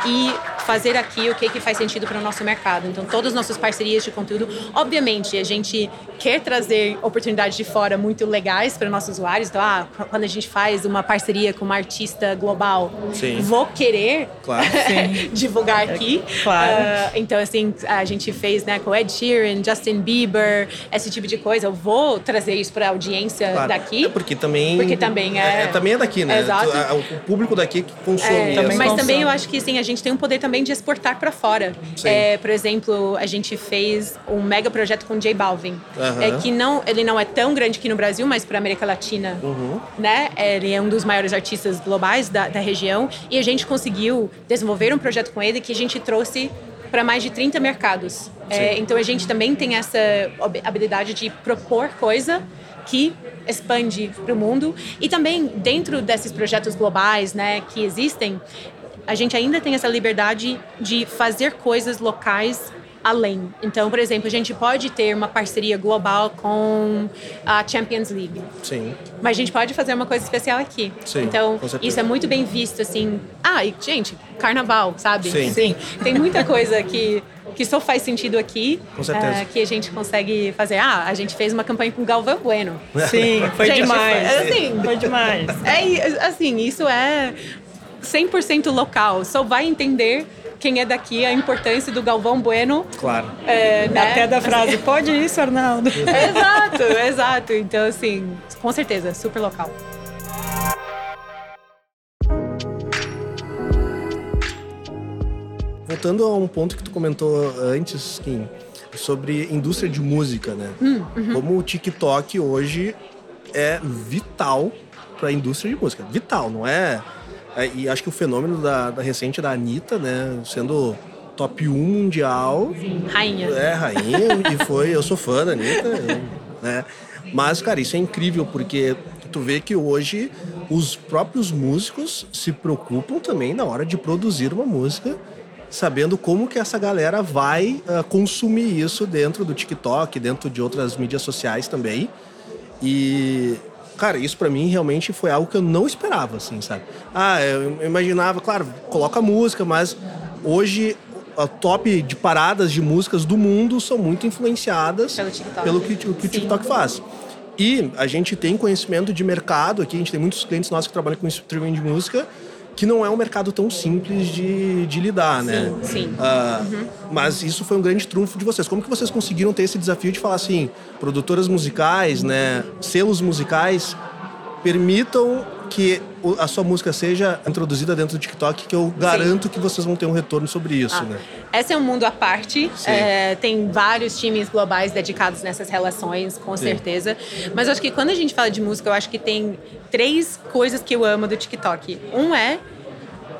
Speaker 3: e fazer aqui o que, que faz sentido para o nosso mercado. Então, todas as nossas parcerias de conteúdo, obviamente, a gente quer trazer oportunidades de fora muito legais para nossos usuários. Então, ah, quando a gente faz uma parceria com uma artista global, Sim. vou querer
Speaker 2: claro.
Speaker 3: divulgar aqui.
Speaker 4: Claro.
Speaker 3: Uh, então, assim, a gente fez né, com Ed Sheeran, Justin Bieber, esse tipo de coisa. Eu vou trazer isso para a audiência claro. daqui.
Speaker 2: É porque também...
Speaker 3: Porque também é...
Speaker 2: é também é daqui, né?
Speaker 3: Exato.
Speaker 2: O público daqui que consome. É,
Speaker 3: também mas consome. também eu acho que, assim, a gente tem um poder também de exportar para fora. É, por exemplo, a gente fez um mega projeto com J Balvin, uhum. é, que não, ele não é tão grande aqui no Brasil, mas para América Latina, uhum. né? Ele é um dos maiores artistas globais da, da região e a gente conseguiu desenvolver um projeto com ele que a gente trouxe para mais de 30 mercados. É, então a gente também tem essa habilidade de propor coisa que expande para o mundo e também dentro desses projetos globais, né, que existem, a gente ainda tem essa liberdade de fazer coisas locais além. Então, por exemplo, a gente pode ter uma parceria global com a Champions League.
Speaker 2: Sim.
Speaker 3: Mas a gente pode fazer uma coisa especial aqui.
Speaker 2: Sim,
Speaker 3: então, isso é muito bem visto, assim. Ah, e, gente, carnaval, sabe?
Speaker 2: Sim.
Speaker 3: Sim. Tem muita coisa que que só faz sentido aqui.
Speaker 2: Com certeza.
Speaker 3: Uh, que a gente consegue fazer. Ah, a gente fez uma campanha com Galvão Bueno.
Speaker 4: Sim, foi gente, demais.
Speaker 3: Foi, assim,
Speaker 4: foi demais.
Speaker 3: É, assim, isso é 100% local. Só vai entender quem é daqui a importância do Galvão Bueno.
Speaker 2: Claro.
Speaker 3: É, né?
Speaker 4: Até da frase, pode isso, Arnaldo.
Speaker 3: exato, exato. Então, assim, com certeza, super local.
Speaker 2: Voltando a um ponto que tu comentou antes, Kim, sobre indústria de música, né? Hum, uhum. Como o TikTok hoje é vital para a indústria de música. Vital, não é é, e acho que o fenômeno da, da recente da Anitta, né, sendo top 1 mundial.
Speaker 3: Sim, rainha.
Speaker 2: É, rainha, e foi, eu sou fã da Anitta, né? Mas, cara, isso é incrível, porque tu vê que hoje os próprios músicos se preocupam também na hora de produzir uma música, sabendo como que essa galera vai uh, consumir isso dentro do TikTok, dentro de outras mídias sociais também. E cara, isso para mim realmente foi algo que eu não esperava, assim, sabe? Ah, eu imaginava, claro, coloca música, mas hoje a top de paradas de músicas do mundo são muito influenciadas
Speaker 3: pelo,
Speaker 2: pelo que, que o TikTok faz. E a gente tem conhecimento de mercado aqui, a gente tem muitos clientes nossos que trabalham com streaming de música que não é um mercado tão simples de, de lidar,
Speaker 3: sim,
Speaker 2: né?
Speaker 3: Sim.
Speaker 2: Uh, uhum. Mas isso foi um grande trunfo de vocês. Como que vocês conseguiram ter esse desafio de falar assim, produtoras musicais, né, selos musicais, permitam que a sua música seja introduzida dentro do TikTok, que eu garanto Sim. que vocês vão ter um retorno sobre isso, ah, né?
Speaker 3: Esse é um mundo à parte. É, tem vários times globais dedicados nessas relações, com Sim. certeza. Mas eu acho que quando a gente fala de música, eu acho que tem três coisas que eu amo do TikTok. Um é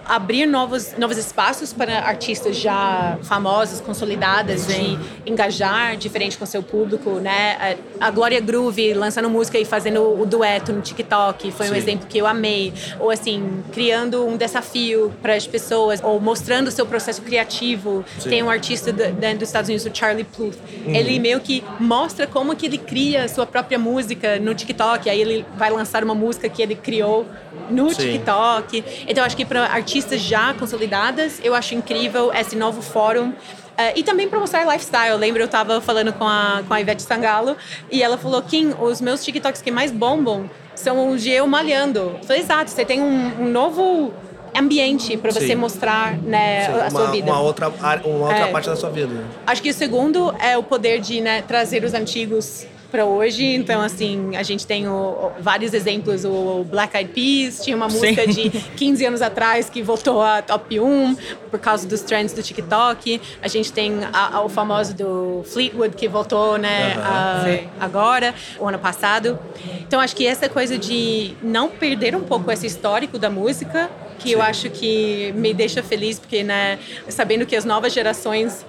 Speaker 3: abrir novos, novos espaços para artistas já famosos, consolidadas, de engajar diferente com seu público, né? A Glória Groove lançando música e fazendo o dueto no TikTok foi Sim. um exemplo que eu amei. Ou assim, criando um desafio para as pessoas, ou mostrando o seu processo criativo. Sim. Tem um artista do, dos Estados Unidos, o Charlie Pluth. Uhum. Ele meio que mostra como que ele cria sua própria música no TikTok. Aí ele vai lançar uma música que ele criou no Sim. TikTok. Então, acho que para artistas já consolidadas, eu acho incrível esse novo fórum. Uh, e também para mostrar lifestyle. Eu lembro, eu estava falando com a, com a Ivete Sangalo e ela falou: Kim, os meus TikToks que mais bombam são os de eu malhando. Eu falei: exato, você tem um, um novo ambiente para você Sim. mostrar né, Sim, a
Speaker 2: uma,
Speaker 3: sua vida.
Speaker 2: Uma outra, uma outra é, parte da sua vida.
Speaker 3: Acho que o segundo é o poder de né, trazer os antigos para hoje. Então, assim, a gente tem o, vários exemplos. O Black Eyed Peas tinha uma música Sim. de 15 anos atrás que voltou a top 1 por causa dos trends do TikTok. A gente tem a, a, o famoso do Fleetwood que voltou, né, a, agora, o ano passado. Então, acho que essa coisa de não perder um pouco esse histórico da música, que Sim. eu acho que me deixa feliz, porque, né, sabendo que as novas gerações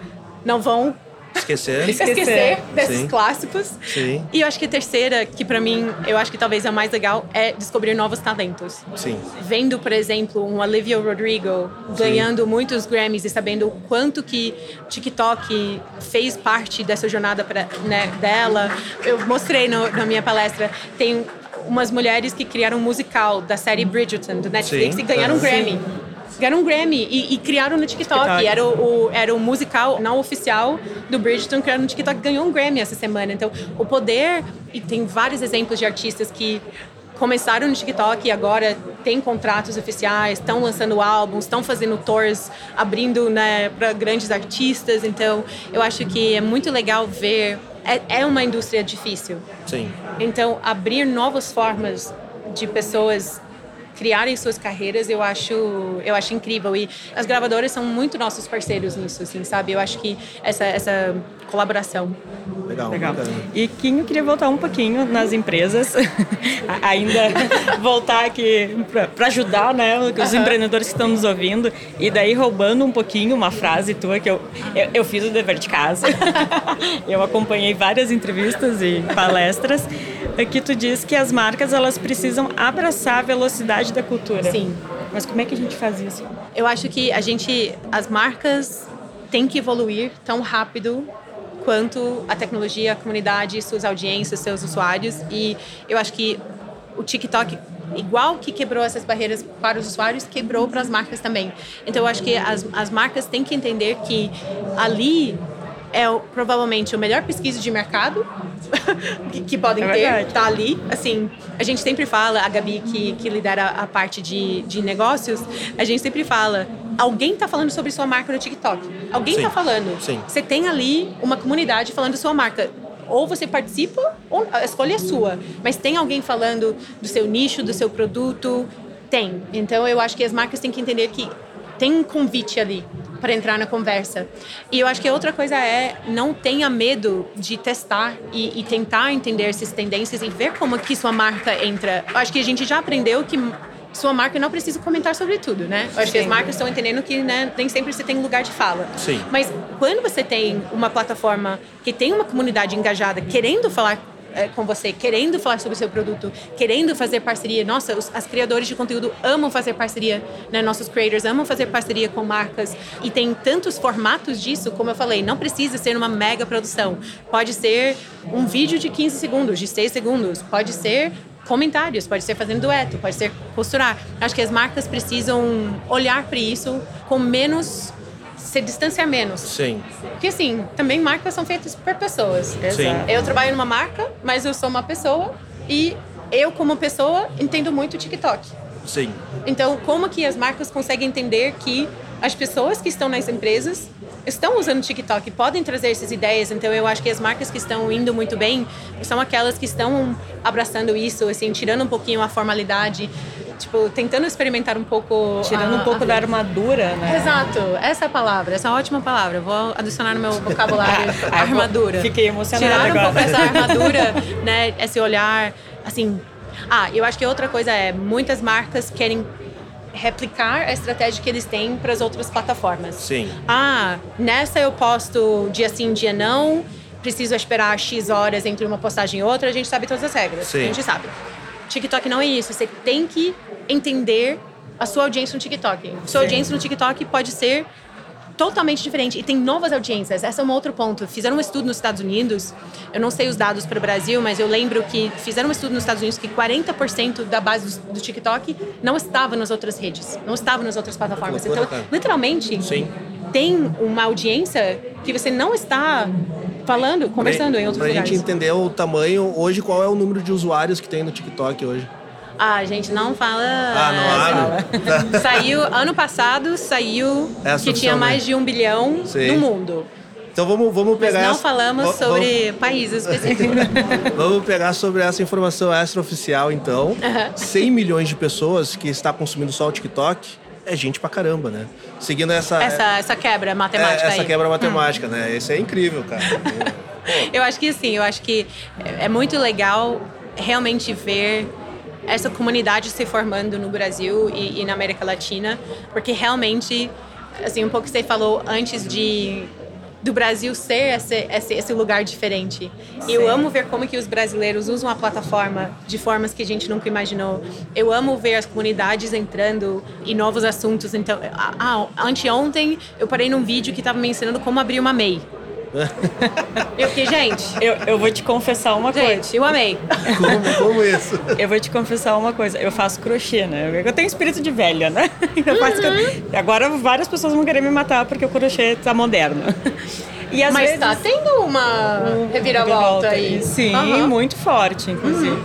Speaker 3: não vão
Speaker 2: Esquecer.
Speaker 3: Esquecer desses Sim. clássicos.
Speaker 2: Sim.
Speaker 3: E eu acho que a terceira, que para mim, eu acho que talvez é a mais legal, é descobrir novos talentos.
Speaker 2: Sim.
Speaker 3: Vendo, por exemplo, um Olivia Rodrigo ganhando Sim. muitos Grammys e sabendo o quanto que TikTok fez parte dessa jornada pra, né, dela. Eu mostrei no, na minha palestra, tem umas mulheres que criaram um musical da série Bridgerton, do Netflix, Sim. e ganharam um Grammy ganharam um Grammy e, e criaram no TikTok. TikTok. Era, o, o, era o musical não oficial do Bridgerton, criaram no TikTok, ganhou um Grammy essa semana. Então, o poder, e tem vários exemplos de artistas que começaram no TikTok e agora têm contratos oficiais, estão lançando álbuns, estão fazendo tours, abrindo né, para grandes artistas. Então, eu acho que é muito legal ver. É, é uma indústria difícil.
Speaker 2: Sim.
Speaker 3: Então, abrir novas formas de pessoas criarem suas carreiras, eu acho, eu acho incrível. E as gravadoras são muito nossos parceiros nisso, assim, sabe? Eu acho que essa, essa colaboração.
Speaker 2: Legal. Legal.
Speaker 4: E Kim, eu queria voltar um pouquinho nas empresas, ainda voltar aqui para ajudar, né, os empreendedores que estão nos ouvindo. E daí roubando um pouquinho uma frase tua que eu, eu, eu fiz o dever de casa. eu acompanhei várias entrevistas e palestras é que tu diz que as marcas elas precisam abraçar a velocidade da cultura.
Speaker 3: Sim.
Speaker 4: Mas como é que a gente faz isso?
Speaker 3: Eu acho que a gente, as marcas têm que evoluir tão rápido quanto a tecnologia, a comunidade, suas audiências, seus usuários. E eu acho que o TikTok, igual que quebrou essas barreiras para os usuários, quebrou para as marcas também. Então eu acho que as, as marcas têm que entender que ali é provavelmente o melhor pesquisa de mercado que, que, podem é ter, tá ali. Assim, a gente sempre fala, a Gabi que, que lidera a parte de, de negócios, a gente sempre fala, alguém está falando sobre sua marca no TikTok. Alguém está falando.
Speaker 2: Sim.
Speaker 3: Você tem ali uma comunidade falando sua marca. Ou você participa, ou a escolha é sua. Mas tem alguém falando do seu nicho, do seu produto? Tem. Então eu acho que as marcas têm que entender que tem um convite ali para entrar na conversa. E eu acho que outra coisa é não tenha medo de testar e, e, tentar entender essas tendências e ver como que sua marca entra. Eu acho que a gente já aprendeu que sua marca não precisa comentar sobre tudo, né? Eu acho que as marcas estão entendendo que né, nem sempre você tem lugar de fala.
Speaker 2: Sim.
Speaker 3: Mas quando você tem uma plataforma que tem uma comunidade engajada querendo falar é, com você, querendo falar sobre o seu produto, querendo fazer parceria. Nossa, os as criadores de conteúdo amam fazer parceria, né? Nossos creators amam fazer parceria com marcas e tem tantos formatos disso, como eu falei, não precisa ser uma mega produção. Pode ser um vídeo de 15 segundos, de 6 segundos, pode ser comentários, pode ser fazendo dueto, pode ser costurar. Acho que as marcas precisam olhar para isso com menos se distanciar menos.
Speaker 2: Sim.
Speaker 3: Porque assim, também marcas são feitas por pessoas.
Speaker 2: Sim.
Speaker 3: Eu trabalho numa marca, mas eu sou uma pessoa e eu como pessoa entendo muito o TikTok.
Speaker 2: Sim.
Speaker 3: Então, como que as marcas conseguem entender que as pessoas que estão nas empresas estão usando o TikTok, podem trazer essas ideias. Então, eu acho que as marcas que estão indo muito bem são aquelas que estão abraçando isso, assim, tirando um pouquinho a formalidade tipo, tentando experimentar um pouco.
Speaker 4: Tirando
Speaker 3: a,
Speaker 4: um pouco da armadura, né?
Speaker 3: Exato, essa é a palavra, essa é ótima palavra. vou adicionar no meu vocabulário a armadura.
Speaker 4: Fiquei emocionada.
Speaker 3: Tirar
Speaker 4: agora.
Speaker 3: um pouco essa armadura, né? Esse olhar, assim. Ah, eu acho que outra coisa é, muitas marcas querem replicar a estratégia que eles têm para as outras plataformas.
Speaker 2: Sim.
Speaker 3: Ah, nessa eu posto dia sim, dia não. Preciso esperar X horas entre uma postagem e outra. A gente sabe todas as regras.
Speaker 2: Sim.
Speaker 3: A gente sabe. TikTok não é isso. Você tem que entender a sua audiência no TikTok. Sua
Speaker 2: Sim.
Speaker 3: audiência no TikTok pode ser totalmente diferente e tem novas audiências. Esse é um outro ponto. Fizeram um estudo nos Estados Unidos, eu não sei os dados para o Brasil, mas eu lembro que fizeram um estudo nos Estados Unidos que 40% da base do, do TikTok não estava nas outras redes, não estava nas outras plataformas. então, literalmente,
Speaker 2: Sim.
Speaker 3: tem uma audiência que você não está falando, conversando em outros
Speaker 2: pra
Speaker 3: lugares.
Speaker 2: gente entender o tamanho, hoje qual é o número de usuários que tem no TikTok hoje?
Speaker 3: Ah, a gente não fala.
Speaker 2: Ah, não abre?
Speaker 3: Saiu ano passado, saiu
Speaker 2: É
Speaker 3: que tinha
Speaker 2: oficial, né?
Speaker 3: mais de um bilhão
Speaker 2: Sim.
Speaker 3: no mundo.
Speaker 2: Então vamos, vamos
Speaker 3: Mas
Speaker 2: pegar.
Speaker 3: não
Speaker 2: essa-
Speaker 3: falamos
Speaker 2: va-
Speaker 3: sobre países específicos.
Speaker 2: Vamos, vamos pegar sobre essa informação extraoficial, então. 100 milhões de pessoas que está consumindo só o TikTok é gente pra caramba, né? Seguindo essa.
Speaker 3: essa, essa quebra
Speaker 2: é,
Speaker 3: matemática
Speaker 2: essa
Speaker 3: aí.
Speaker 2: quebra matemática, né? Isso é incrível, cara.
Speaker 3: Eu acho que sim, eu acho que é muito legal realmente ver essa comunidade se formando no Brasil e, e na América Latina, porque realmente, assim, um pouco que você falou antes de do Brasil ser esse, esse, esse lugar diferente. Eu amo ver como que os brasileiros usam a plataforma de formas que a gente nunca imaginou. Eu amo ver as comunidades entrando em novos assuntos. Então, ah, anteontem eu parei num vídeo que estava me ensinando como abrir uma MEI. Eu fiquei, gente,
Speaker 4: Eu, eu vou te confessar uma coisa.
Speaker 3: gente, eu amei.
Speaker 2: como, como isso?
Speaker 4: Eu vou te confessar uma coisa. Eu faço crochê, né? Eu tenho espírito de velha, né? Eu faço
Speaker 3: Uhum.
Speaker 4: Agora várias pessoas vão querer me matar porque o crochê tá moderno. E às
Speaker 3: Mas
Speaker 4: vezes...
Speaker 3: tá tendo uma reviravolta aí.
Speaker 4: Sim,
Speaker 3: Aham.
Speaker 4: muito forte, inclusive.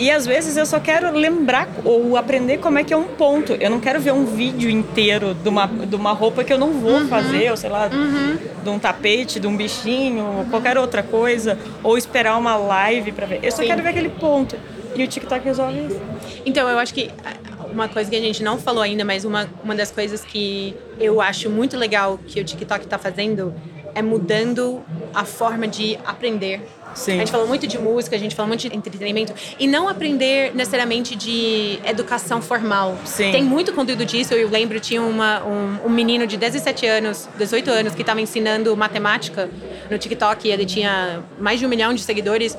Speaker 4: E às vezes eu só quero lembrar ou aprender como é que é um ponto. Eu não quero ver um vídeo inteiro de uma, de uma roupa que eu não vou fazer, ou sei lá, de um tapete, de um bichinho, ou qualquer outra coisa, ou esperar uma live pra ver. Eu só
Speaker 3: Sim.
Speaker 4: quero ver aquele ponto. E o TikTok resolve isso.
Speaker 3: Então, eu acho que ah, uma coisa que a gente não falou ainda, mas uma, uma das coisas que eu acho muito legal que o TikTok está fazendo é mudando a forma de aprender.
Speaker 4: Sim.
Speaker 3: A gente falou muito de música, a gente falou muito de entretenimento. E não aprender necessariamente de educação formal.
Speaker 4: Sim.
Speaker 3: Tem muito conteúdo disso. Eu lembro, tinha uma, um, um menino de 17 anos, 18 anos, que estava ensinando matemática no TikTok. Ele tinha mais de um milhão de seguidores.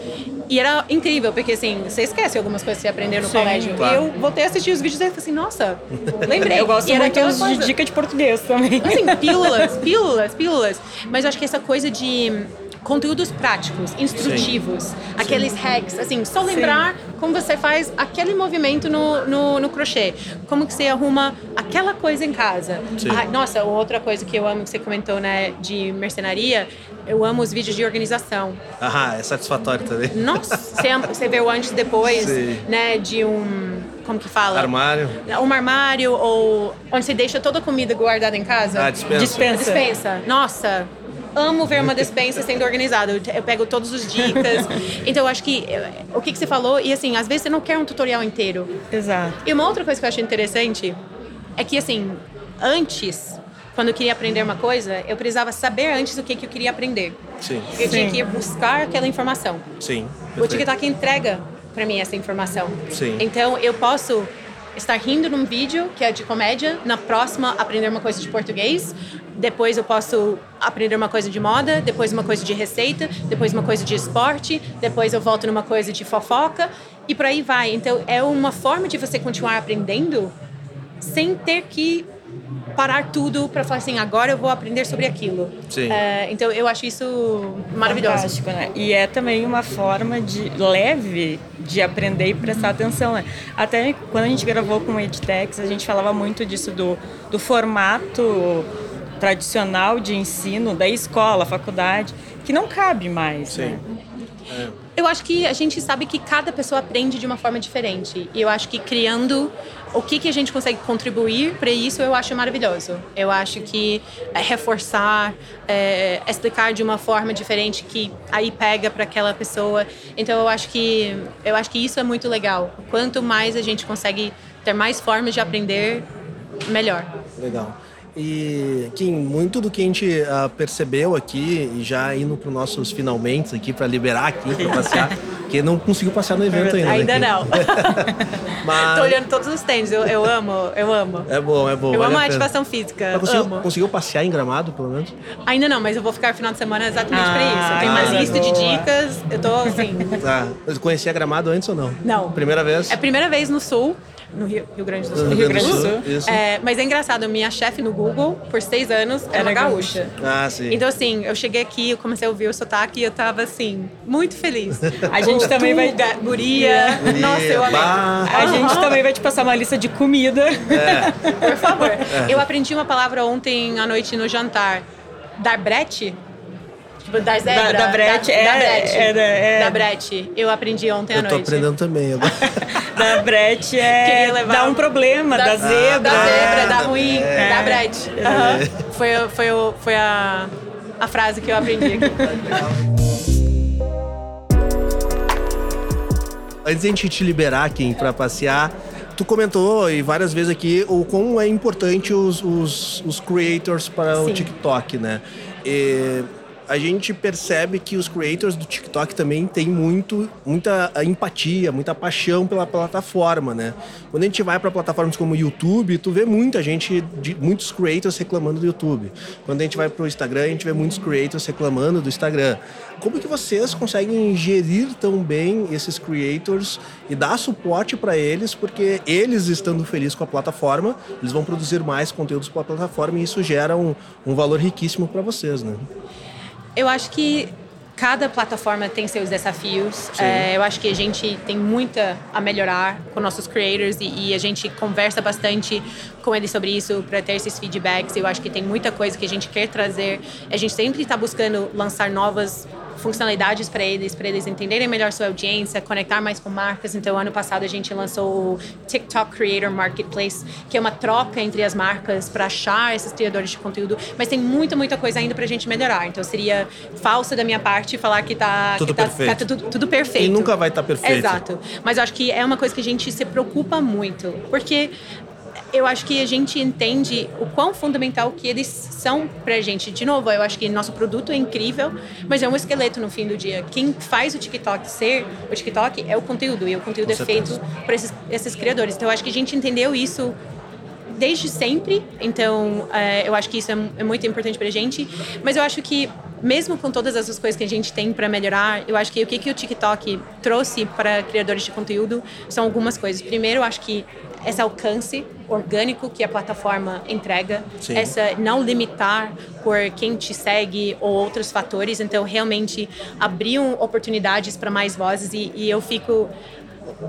Speaker 3: E era incrível, porque assim, você esquece algumas coisas que você aprendeu no
Speaker 4: Sim,
Speaker 3: colégio.
Speaker 2: claro.
Speaker 3: E eu voltei a assistir os vídeos e falei assim, nossa, lembrei.
Speaker 4: Eu gosto
Speaker 3: E era
Speaker 4: muito de dica de português também.
Speaker 3: Assim, pílulas, pílulas, pílulas. Mas eu acho que essa coisa de conteúdos práticos, instrutivos, aqueles hacks, assim, só lembrar como você faz aquele movimento no, no, no crochê, como que você arruma aquela coisa em casa.
Speaker 2: Sim.
Speaker 3: Ah, nossa, outra coisa que eu amo que você comentou, né, de mercenaria, eu amo os vídeos de organização.
Speaker 2: Ah, é satisfatório também.
Speaker 3: Nossa, você, você vê o antes e depois,
Speaker 2: Sim.
Speaker 3: né, de um, como que fala?
Speaker 2: Armário.
Speaker 3: Um armário ou onde você deixa toda a comida guardada em casa.
Speaker 2: Ah, dispensa.
Speaker 4: Dispensa.
Speaker 3: Dispensa. Nossa, amo ver uma dispensa sendo organizada. Eu, eu pego todos os dicas. Então, eu acho que eh, o que, que você falou, e assim, às vezes você não quer um tutorial inteiro.
Speaker 4: Exato.
Speaker 3: E uma outra coisa que eu acho interessante é que, assim, antes, quando eu queria aprender uma coisa, eu precisava saber antes o que, que eu queria aprender.
Speaker 2: Sim,
Speaker 3: Eu tinha
Speaker 4: Sim.
Speaker 3: que ir buscar aquela informação.
Speaker 2: sim.
Speaker 3: O
Speaker 2: perfeito.
Speaker 3: TikTok entrega para mim essa informação.
Speaker 2: Sim.
Speaker 3: Então eu posso estar rindo num vídeo que é de comédia, na próxima aprender uma coisa de português, depois eu posso aprender uma coisa de moda, depois uma coisa de receita, depois uma coisa de esporte, depois eu volto numa coisa de fofoca e por aí vai. Então é uma forma de você continuar aprendendo sem ter que parar tudo para falar assim, agora eu vou aprender sobre aquilo.
Speaker 2: Sim.
Speaker 3: É, então eu acho isso maravilhoso.
Speaker 4: Fantástico, né? E é também uma forma de leve de aprender e prestar atenção, né? Até quando a gente gravou com o Edtex, a gente falava muito disso do, do formato tradicional de ensino da escola, faculdade, que não cabe mais,
Speaker 2: Sim.
Speaker 4: né?
Speaker 3: Eu acho que a gente sabe que cada pessoa aprende de uma forma diferente. E eu acho que criando o que, que a gente consegue contribuir para isso, eu acho maravilhoso. Eu acho que é, reforçar, é, explicar de uma forma diferente que aí pega para aquela pessoa. Então eu acho que eu acho que isso é muito legal. Quanto mais a gente consegue ter mais formas de aprender, melhor.
Speaker 2: Legal. E, Kim, muito do que a gente uh, percebeu aqui, e já indo para os nossos finalmente aqui, para liberar aqui, para passear, que não conseguiu passear no evento ainda.
Speaker 3: É Ainda
Speaker 2: né,
Speaker 3: não.
Speaker 2: Mas...
Speaker 3: Tô olhando todos os tênis, eu, eu amo, eu amo.
Speaker 2: É bom, é bom.
Speaker 3: Eu
Speaker 2: vale
Speaker 3: amo a ativação física,
Speaker 2: conseguiu, conseguiu passear em Gramado, pelo menos?
Speaker 3: Ainda não, mas eu vou ficar no final de semana exatamente
Speaker 4: Ah,
Speaker 3: pra isso. Eu tenho uma
Speaker 2: coisa
Speaker 3: lista de
Speaker 4: boa.
Speaker 3: dicas, eu tô assim...
Speaker 2: Ah, conhecia Gramado antes ou não?
Speaker 3: Não.
Speaker 2: Primeira vez?
Speaker 3: É a primeira vez no Sul, no Rio, Rio Grande do Sul.
Speaker 2: No
Speaker 4: Rio Grande do Sul.
Speaker 3: É, mas é engraçado, minha chefe no Google, por seis anos, era
Speaker 4: Era
Speaker 3: gaúcha.
Speaker 2: Ah, sim.
Speaker 3: Então, assim, eu cheguei aqui, eu comecei a ouvir o sotaque e eu tava, assim, muito feliz.
Speaker 4: A gente também vai.
Speaker 3: Guria.
Speaker 2: Guria,
Speaker 3: Nossa, eu amei.
Speaker 4: A gente também vai te passar uma lista de comida.
Speaker 3: Por favor. Eu aprendi uma palavra ontem à noite no jantar. Dar brete? Tipo, dar zebra?
Speaker 4: Da- da brete,
Speaker 3: Da,
Speaker 4: é-
Speaker 3: da brete.
Speaker 4: é da- é.
Speaker 3: Da brete. Eu aprendi ontem à
Speaker 2: Eu tô
Speaker 3: noite.
Speaker 2: aprendendo também agora.
Speaker 4: Da brete é.
Speaker 3: Levar
Speaker 4: Dá um problema, da, zebra.
Speaker 3: Da zebra, da
Speaker 2: Ah,
Speaker 3: ruim,
Speaker 4: é.
Speaker 3: da brete. Aham. Foi, foi, o- foi a, a frase que eu aprendi aqui.
Speaker 2: Antes de a gente te liberar, Kim, pra passear, tu comentou e várias vezes aqui o quão é importante os, os, os creators para o
Speaker 3: Sim.
Speaker 2: TikTok, né? E a gente percebe que os creators do TikTok também têm muito, muita empatia, muita paixão pela plataforma, né? Quando a gente vai para plataformas como o YouTube, tu vê muita gente, de, muitos creators reclamando do YouTube. Quando a gente vai para o Instagram, a gente vê muitos creators reclamando do Instagram. Como que vocês conseguem gerir tão bem esses creators e dar suporte para eles, porque eles estando felizes com a plataforma, eles vão produzir mais conteúdos para a plataforma e isso gera um, um valor riquíssimo para vocês, né?
Speaker 3: Eu acho que cada plataforma tem seus desafios. É, eu acho que a gente tem muita a melhorar com nossos creators e, e a gente conversa bastante com eles sobre isso para ter esses feedbacks. Eu acho que tem muita coisa que a gente quer trazer. A gente sempre está buscando lançar novas funcionalidades para eles, para eles entenderem melhor sua audiência, conectar mais com marcas. Então, ano passado a gente lançou o TikTok Creator Marketplace, que é uma troca entre as marcas para achar esses criadores de conteúdo. Mas tem muita, muita coisa ainda para a gente melhorar. Então, seria falso da minha parte falar que tá
Speaker 2: Tudo
Speaker 3: que tá,
Speaker 2: perfeito.
Speaker 3: tá tudo, tudo perfeito.
Speaker 2: E nunca vai estar perfeito.
Speaker 3: Exato. Mas eu acho que é uma coisa que a gente se preocupa muito, porque eu acho que a gente entende o quão fundamental que eles são pra gente. De novo, eu acho que nosso produto é incrível, mas é um esqueleto no fim do dia. Quem faz o TikTok ser o TikTok é o conteúdo, e o conteúdo
Speaker 2: Com
Speaker 3: é
Speaker 2: certeza.
Speaker 3: feito por esses, esses criadores. Então eu acho que a gente entendeu isso desde sempre, então é, eu acho que isso é, é muito importante pra gente. Mas eu acho que, mesmo com todas essas coisas que a gente tem para melhorar, eu acho que o que, que o TikTok trouxe para criadores de conteúdo são algumas coisas. Primeiro, eu acho que esse alcance orgânico que a plataforma entrega,
Speaker 2: Sim.
Speaker 3: essa não limitar por quem te segue ou outros fatores, então realmente abriam oportunidades para mais vozes e, e eu fico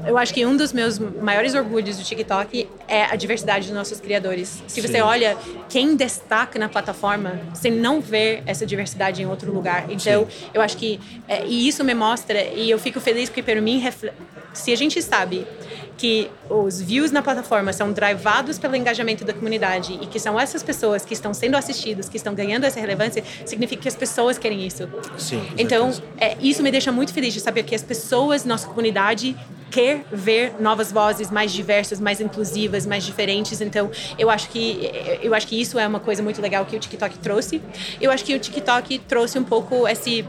Speaker 3: eu acho que um dos meus maiores orgulhos do TikTok é a diversidade dos nossos criadores. Se você
Speaker 2: Sim.
Speaker 3: olha quem destaca na plataforma, você não vê essa diversidade em outro lugar. Então, eu acho que é, e isso me mostra e eu fico feliz porque para mim se a gente sabe que os views na plataforma são drivados pelo engajamento da comunidade e que são essas pessoas que estão sendo assistidas, que estão ganhando essa relevância, significa que as pessoas querem isso.
Speaker 2: Sim,
Speaker 3: Então, é, isso me deixa muito feliz de saber que as pessoas, nossa comunidade, quer ver novas vozes mais diversas, mais inclusivas, mais diferentes. Então, eu acho que eu acho que isso é uma coisa muito legal que o TikTok trouxe. Eu acho que o TikTok trouxe um pouco esse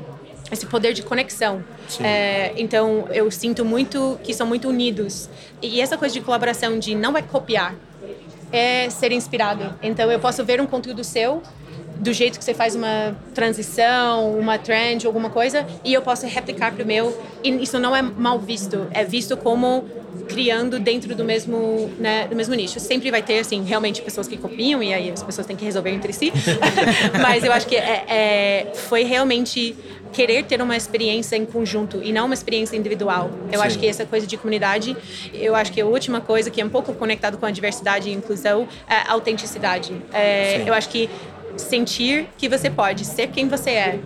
Speaker 3: esse poder de conexão. É, então, eu sinto muito que são muito unidos. E essa coisa de colaboração de não é copiar, é ser inspirado. Então, eu posso ver um conteúdo seu do jeito que você faz uma transição, uma trend, alguma coisa, e eu posso replicar para o meu. E isso não é mal visto, é visto como criando dentro do mesmo, né, do mesmo nicho. Sempre vai ter, assim, realmente pessoas que copiam e aí as pessoas têm que resolver entre si. Mas eu acho que é, é- foi realmente querer ter uma experiência em conjunto e não uma experiência individual. Eu
Speaker 2: Sim.
Speaker 3: acho que essa coisa de comunidade, eu acho que a última coisa que é um pouco conectado com a diversidade e inclusão é a autenticidade. É, eu acho que sentir que você pode ser quem você é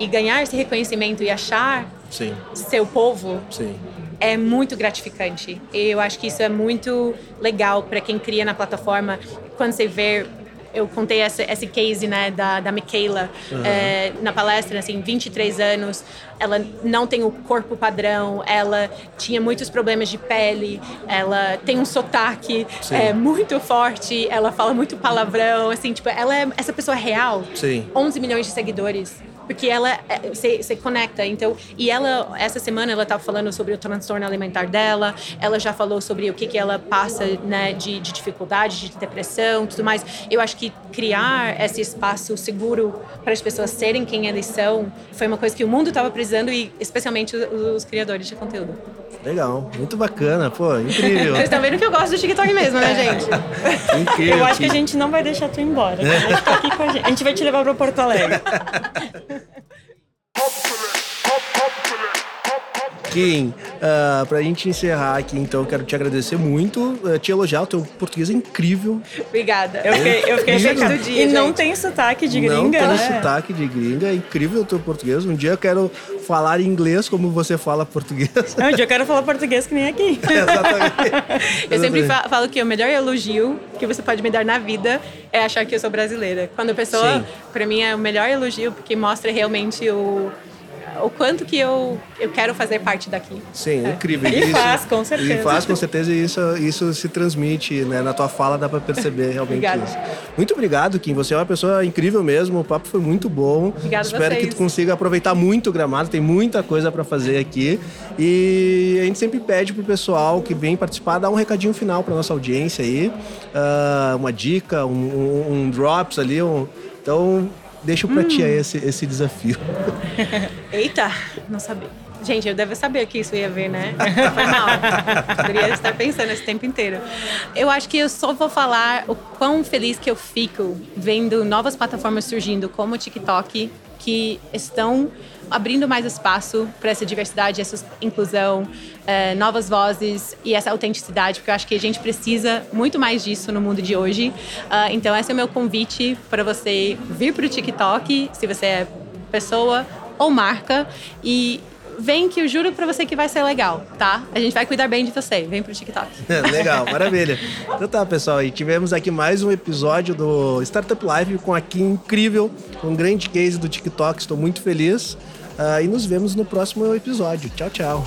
Speaker 3: e ganhar esse reconhecimento e achar
Speaker 2: Sim,
Speaker 3: seu povo
Speaker 2: sim.
Speaker 3: é muito gratificante. Eu acho que isso é muito legal para quem cria na plataforma quando você vê eu contei essa, esse case, né, da, da Michaela uhum. é, na palestra, assim, 23 anos, ela não tem o corpo padrão, ela tinha muitos problemas de pele, ela tem um sotaque é, muito forte, ela fala muito palavrão, assim, tipo, ela é essa pessoa real.
Speaker 2: Sim.
Speaker 3: 11 milhões de seguidores porque ela se, se conecta. Então, e ela essa semana ela estava falando sobre o transtorno alimentar dela. Ela já falou sobre o que que ela passa, né, de, de dificuldade, de depressão, tudo mais. Eu acho que criar esse espaço seguro para as pessoas serem quem eles são foi uma coisa que o mundo estava precisando e especialmente os, os criadores de conteúdo.
Speaker 2: Legal, muito bacana, pô, incrível.
Speaker 3: Vocês estão vendo que eu gosto do TikTok mesmo, né, gente?
Speaker 4: incrível. Eu acho que a gente não vai deixar tu embora. A aqui com a gente. A gente vai te levar para Porto Alegre.
Speaker 2: Kim, uh, pra gente encerrar aqui, então, eu quero te agradecer muito, uh, te elogiar, o teu português é incrível.
Speaker 3: Obrigada.
Speaker 4: Eu fiquei, eu fiquei do dia. E gente. não tem sotaque de gringa,
Speaker 2: Não tem
Speaker 4: né?
Speaker 2: sotaque de gringa, é incrível o teu português. Um dia eu quero falar inglês como você fala português.
Speaker 4: um dia eu quero falar português que nem aqui.
Speaker 2: Exatamente.
Speaker 3: Eu sempre falo que o melhor elogio que você pode me dar na vida é achar que eu sou brasileira. Quando a pessoa, para mim, é o melhor elogio porque mostra realmente o o quanto que eu, eu quero fazer parte daqui.
Speaker 2: Sim, é. incrível.
Speaker 4: E isso, faz, com certeza.
Speaker 2: E faz, com certeza, e isso, isso se transmite, né? Na tua fala dá para perceber realmente isso. Muito obrigado, Kim. Você é uma pessoa incrível mesmo. O papo foi muito bom.
Speaker 3: Obrigada
Speaker 2: Espero
Speaker 3: vocês.
Speaker 2: que tu consiga aproveitar muito o gramado. Tem muita coisa para fazer aqui. E a gente sempre pede pro pessoal que vem participar dar um recadinho final para nossa audiência aí. Uh, uma dica, um, um, um drops ali. Um... Então, Deixa pra hum. ti aí esse, esse desafio.
Speaker 3: Eita, não sabia. Gente, eu deve saber que isso ia ver, né? Foi mal. Poderia estar pensando esse tempo inteiro. Eu acho que eu só vou falar o quão feliz que eu fico vendo novas plataformas surgindo, como o TikTok, que estão abrindo mais espaço para essa diversidade, essa inclusão, é, novas vozes e essa autenticidade, porque eu acho que a gente precisa muito mais disso no mundo de hoje. Uh, então, esse é o meu convite para você vir para o TikTok, se você é pessoa ou marca, e vem que eu juro para você que vai ser legal, tá? A gente vai cuidar bem de você. Vem pro TikTok.
Speaker 2: legal, maravilha. Então tá, pessoal, e tivemos aqui mais um episódio do Startup Live com aqui incrível, um grande case do TikTok. Estou muito feliz. Uh, e nos vemos no próximo episódio. Tchau, tchau.